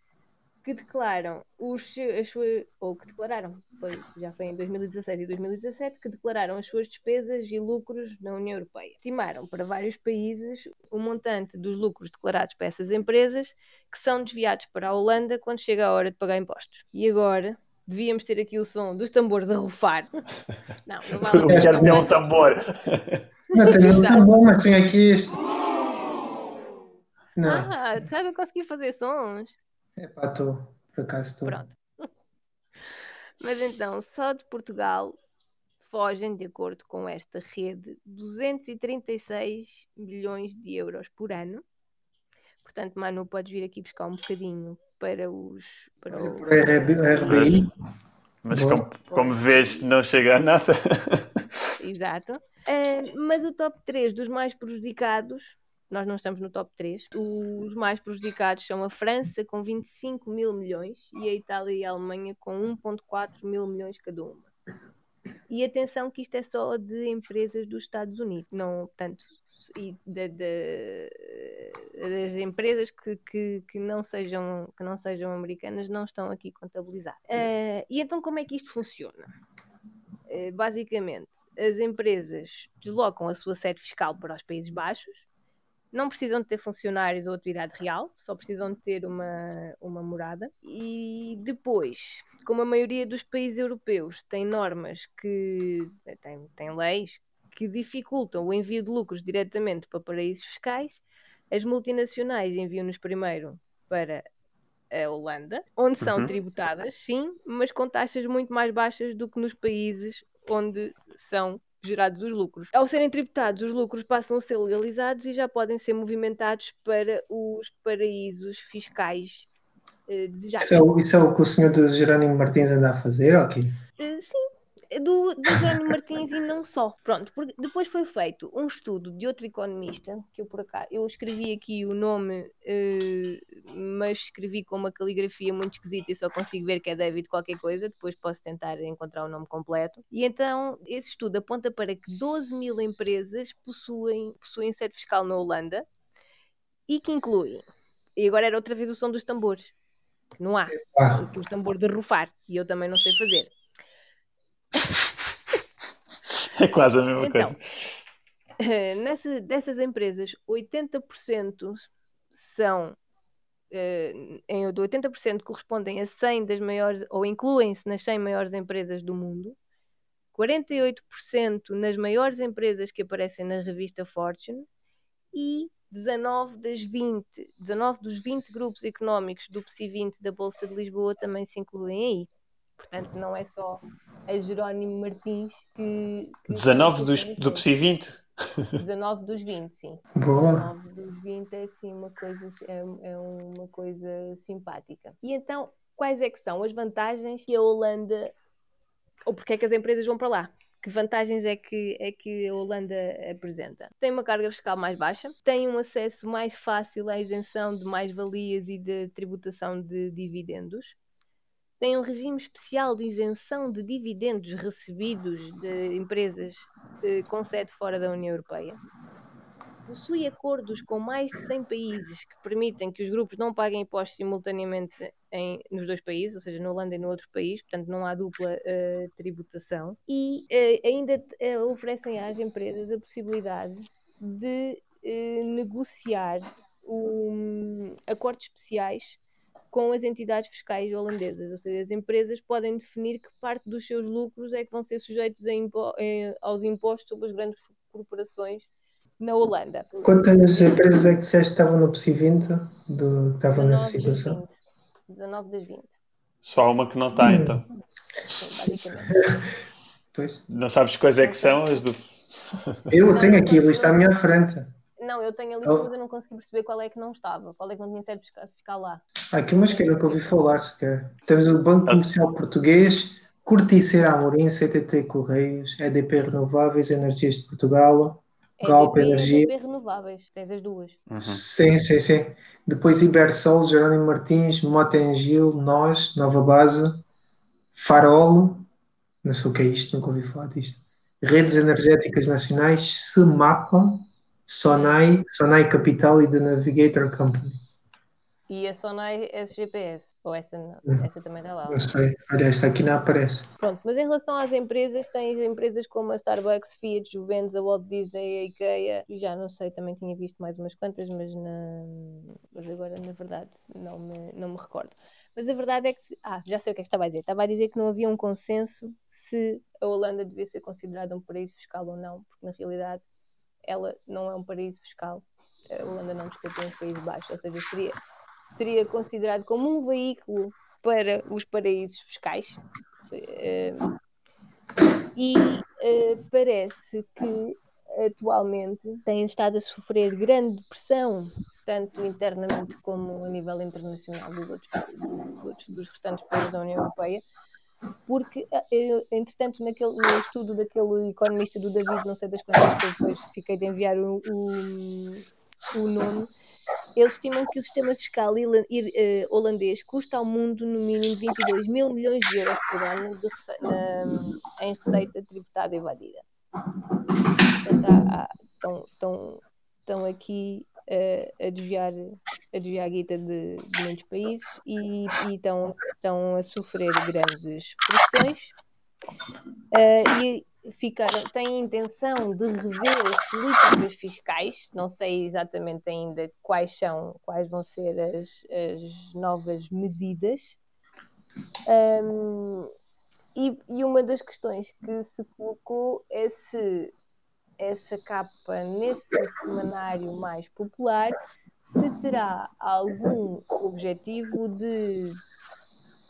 que declaram os as suas, ou que declararam, foi, já foi em 2016 e 2017, que declararam as suas despesas e lucros na União Europeia. Estimaram para vários países o montante dos lucros declarados para essas empresas que são desviados para a Holanda quando chega a hora de pagar impostos. E agora devíamos ter aqui o som dos tambores a rufar. Não, não vale pena. Miguel tem um tambor. Não, tem um bom, mas tem aqui este. Não, Ah, estás a conseguir fazer sons? É pá, estou. Por acaso estou. Pronto. Mas então, só de Portugal fogem, de acordo com esta rede, 236 milhões de euros por ano. Portanto, Manu, podes vir aqui buscar um bocadinho para os. Para Olha, o... RB RBI. Mas como, como vês, não chega a nada. Exato. Ah, mas o top 3 dos mais prejudicados, nós não estamos no top 3, os mais prejudicados são a França com 25 mil milhões e a Itália e a Alemanha com 1,4 mil milhões cada uma. E atenção que isto é só de empresas dos Estados Unidos, não tanto e da- da- das empresas que, que, que, não sejam, que não sejam americanas não estão aqui contabilizadas. Ah, e então como é que isto funciona? Eh, basicamente, as empresas deslocam a sua sede fiscal para os Países Baixos, não precisam de ter funcionários ou atividade real, só precisam de ter uma, uma morada. E depois, como a maioria dos países europeus tem normas que. tem, tem leis que dificultam o envio de lucros diretamente para paraísos fiscais, as multinacionais enviam-nos primeiro para a Holanda, onde são Uhum. tributadas, sim, mas com taxas muito mais baixas do que nos países onde são gerados os lucros. Ao serem tributados, os lucros passam a ser legalizados e já podem ser movimentados para os paraísos fiscais eh, desejados. Isso é, o- isso é o que o senhor do Jerónimo Martins anda a fazer, ok? Eh, sim, do, do Martins e não só. Pronto, porque depois foi feito um estudo de outro economista, que eu por acaso, eu escrevi aqui o nome, eh, mas escrevi com uma caligrafia muito esquisita e só consigo ver que é David qualquer coisa, depois posso tentar encontrar o nome completo. E então, esse estudo aponta para que 12 mil empresas possuem, possuem sede fiscal na Holanda e que incluem, e agora era outra vez o som dos tambores, não há, Ah, o tambor de rufar, e eu também não sei fazer. É quase a mesma Então, coisa. Eh, nessa, dessas empresas, 80% são eh, em, de 80% correspondem a 100 das maiores, ou incluem-se nas 100 maiores empresas do mundo, 48% nas maiores empresas que aparecem na revista Fortune e 19 das 20, 19 dos 20 grupos económicos do PSI 20 da Bolsa de Lisboa também se incluem aí. Portanto, não é só a Jerónimo Martins que. que 19 que dos, do PSI 20. 19 dos 20, sim. boa. 19 dos 20 é assim uma coisa, é, é uma coisa simpática. E então, quais é que são as vantagens que a Holanda, ou porque é que as empresas vão para lá? Que vantagens é que, é que a Holanda apresenta? Tem uma carga fiscal mais baixa, tem um acesso mais fácil à isenção de mais-valias e de tributação de dividendos, tem um regime especial de isenção de dividendos recebidos de empresas eh, com sede fora da União Europeia. Possui acordos com mais de 100 países que permitem que os grupos não paguem impostos simultaneamente em- nos dois países, ou seja, na Holanda e no outro país, portanto não há dupla eh, tributação. E eh, ainda eh, oferecem às empresas a possibilidade de negociar um, acordos especiais com as entidades fiscais holandesas, ou seja, as empresas podem definir que parte dos seus lucros é que vão ser sujeitos impo eh, aos impostos sobre as grandes corporações na Holanda. Quantas empresas é que disseste que estavam no PSI 20? De, estavam nessa situação? 20. 19 das 20. Só uma que não está, hum. então. Sim. Pois. Não sabes quais é que são as do. Eu tenho aqui a lista à minha frente. Não, eu tenho a lista, oh. mas eu não consegui perceber qual é que não estava, qual é que não tinha sede fiscal lá. Umas que eu nunca ouvi falar sequer. Temos o Banco ah. Comercial Português, Corticeira Amorim, CTT Correios, EDP Renováveis, Energias de Portugal, Galp Energia. EDP Renováveis, tens as duas. Uhum. Sim, sim, sim. Depois Ibersol, Jerónimo Martins, Motengil, Nós, Nova Base, Farol, não sei o que é isto, nunca ouvi falar disto. Redes Energéticas Nacionais, SEMAPA, Sonai, Sonai Capital e The Navigator Company. E a Sonai SGPS, ou essa não, essa também está lá. Não sei, olha, esta aqui não aparece. Pronto, mas em relação às empresas, tens empresas como a Starbucks, Fiat, Juventus, a Walt Disney, a IKEA, e já não sei, também tinha visto mais umas quantas, mas, na... mas agora, na verdade, não me, não me recordo. Mas a verdade é que. Ah, já sei o que é que estava a dizer. Estava a dizer que não havia um consenso se a Holanda devia ser considerada um paraíso fiscal ou não, porque na realidade ela não é um paraíso fiscal. A Holanda não discute um país baixo, ou seja, seria, seria considerado como um veículo para os paraísos fiscais. Eh, e uh, parece que atualmente tem estado a sofrer grande pressão, tanto internamente como a nível internacional dos, outros, dos, dos restantes países da União Europeia, porque, eh, entretanto, naquele, no estudo daquele economista do David, não sei das quantas, que depois fiquei de enviar o, o, o nome, eles estimam que o sistema fiscal eh, holandês custa ao mundo no mínimo 22 mil milhões de euros por ano de, na, em receita tributada evadida. Portanto, estão, estão, estão aqui a desviar a desviar a guita de, de muitos países e, e, estão, estão a sofrer grandes pressões uh, e ficaram, têm a intenção de rever as políticas fiscais, não sei exatamente ainda quais são, quais vão ser as, as novas medidas. Um, e, e, uma das questões que se colocou é se essa capa nesse semanário mais popular se terá algum objetivo de,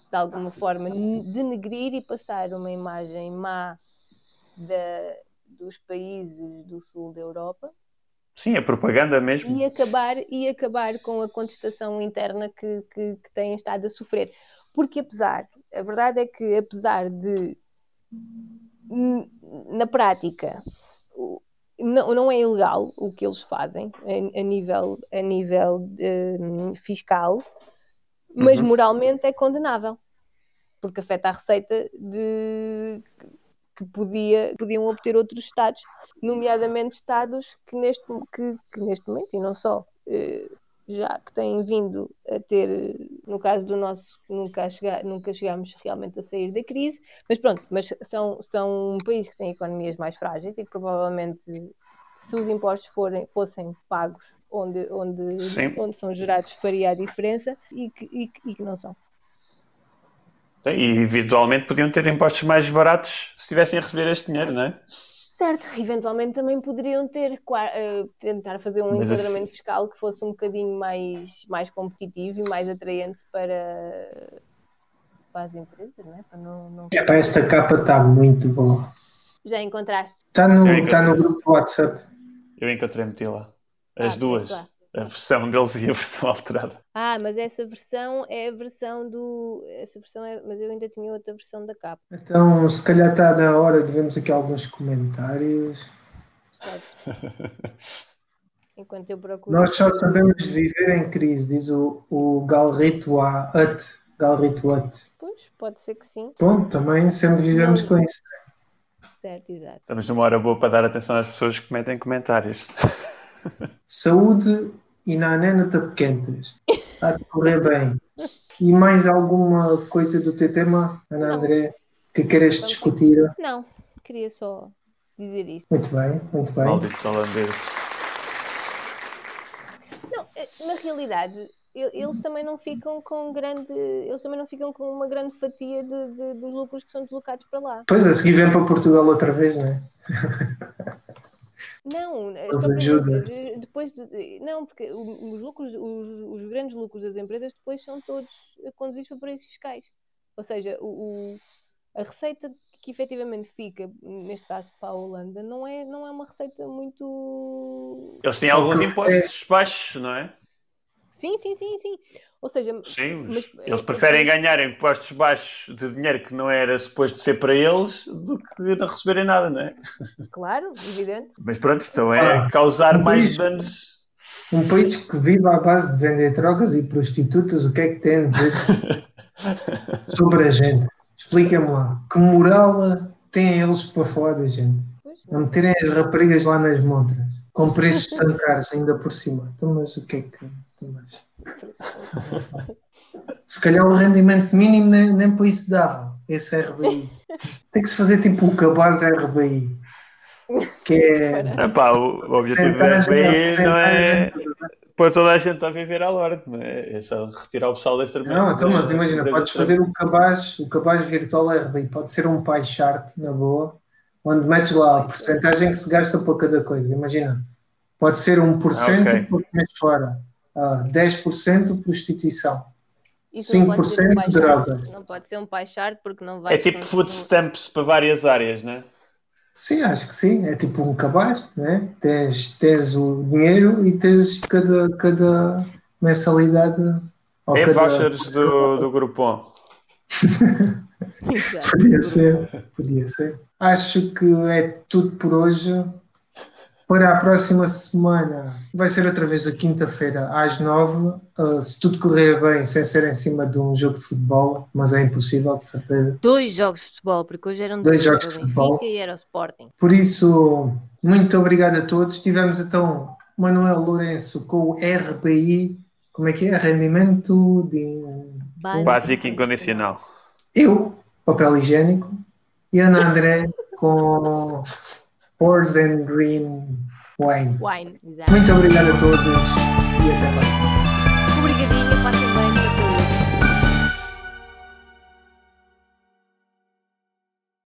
de alguma forma, denegrir e passar uma imagem má da, dos países do sul da Europa. Sim, a propaganda mesmo. E acabar, e acabar com a contestação interna que, que, que têm estado a sofrer. Porque apesar, a verdade é que apesar de na prática não, não é ilegal o que eles fazem a, a nível, a nível um, fiscal, mas uhum. moralmente é condenável, porque afeta a receita de, que podia, podiam obter outros Estados, nomeadamente Estados que neste, que, que neste momento, e não só, eh, já que têm vindo a ter, no caso do nosso, nunca, chega, nunca chegámos realmente a sair da crise, mas pronto, mas são, são um país que tem economias mais frágeis e que provavelmente se os impostos forem, fossem pagos onde, onde, onde são gerados faria a diferença e que, e, e que não são. E eventualmente podiam ter impostos mais baratos se tivessem a receber este dinheiro, não é? Certo, eventualmente também poderiam ter uh, tentar fazer um Mas enquadramento assim... fiscal que fosse um bocadinho mais, mais competitivo e mais atraente para, para as empresas, né? para não, não... É, para esta capa está muito boa. Já encontraste? Está no, está no grupo WhatsApp. Eu encontrei meti lá. As ah, duas. A versão deles e a versão alterada. Ah, mas essa versão é a versão do. Essa versão é. Mas eu ainda tinha outra versão da capa. Então, se calhar está na hora de vermos aqui alguns comentários. Certo. Enquanto eu procuro. Nós só sabemos viver em crise, diz o, o. Galrito Ut. Pois, pode ser que sim. Bom, também sempre vivemos com isso. Certo, exato. Estamos numa hora boa para dar atenção às pessoas que metem comentários. Saúde e na anena tapequentas. Está a correr bem. E mais alguma coisa do teu tema, Ana não. André, que queres discutir? Não, queria só dizer isto. Muito bem, muito bem. Malditos holandeses. Não, eh, na realidade, eles também não ficam com grande, eles também não ficam com uma grande fatia de, de, dos lucros que são deslocados para lá. Pois, a seguir vem para Portugal outra vez, não é? Não, Eles ajudam. depois de, não, porque os lucros, os, os, grandes lucros das empresas depois são todos conduzidos para paraísos fiscais. Ou seja, o, o, a receita que efetivamente fica, neste caso para a Holanda, não é, não é uma receita muito. Eles têm alguns impostos baixos, não é? Sim, sim, sim, sim. Ou seja, sim, mas, eles é, preferem é, ganhar impostos baixos de dinheiro que não era suposto ser para eles do que não receberem nada, não é? Claro, evidente. Mas pronto, então é ah, causar um mais país, danos. Um país que vive à base de vender drogas e prostitutas, o que é que tem a dizer sobre a gente? Explica-me lá. Que moral têm eles para falar da gente? A meterem as raparigas lá nas montras, com preços tão caros ainda por cima. Então, mas o que é que. Se calhar o rendimento mínimo nem, nem para isso dava, esse RBI. Tem que se fazer tipo o cabaz RBI. Que é. Epá, o, o objetivo do RBI não é pôr toda a gente a viver à lorde, não é? É só retirar o pessoal desta Não, então, mas imagina, podes fazer o cabaz, o cabaz virtual RBI, pode ser um pie chart na boa, onde metes lá a porcentagem que se gasta para cada coisa. Imagina, pode ser 1% ah, okay. porque metes fora uh, 10% prostituição. 5% um drogas. Não pode ser um chart porque não vai. É tipo food stamps para várias áreas, né? Sim, acho que sim. É tipo um cabaz, né? Tens, tens o dinheiro e tens cada, cada mensalidade. Ou cada... vouchers do, do Groupon. podia ser, podia ser. Acho que é tudo por hoje. Para a próxima semana vai ser outra vez a quinta-feira às nove. Uh, se tudo correr bem, sem ser em cima de um jogo de futebol, mas é impossível, de certeza. Dois jogos de futebol, porque hoje eram dois, dois jogos de futebol e era o Sporting. Por isso, muito obrigado a todos. Tivemos então Manuel Lourenço com o RPI, como é que é? Rendimento de. Básico incondicional. Eu, papel higiênico, e Ana André com Horse and Green Wine. Wine, exato. Muito obrigado a todos e até a próxima. Obrigadinho.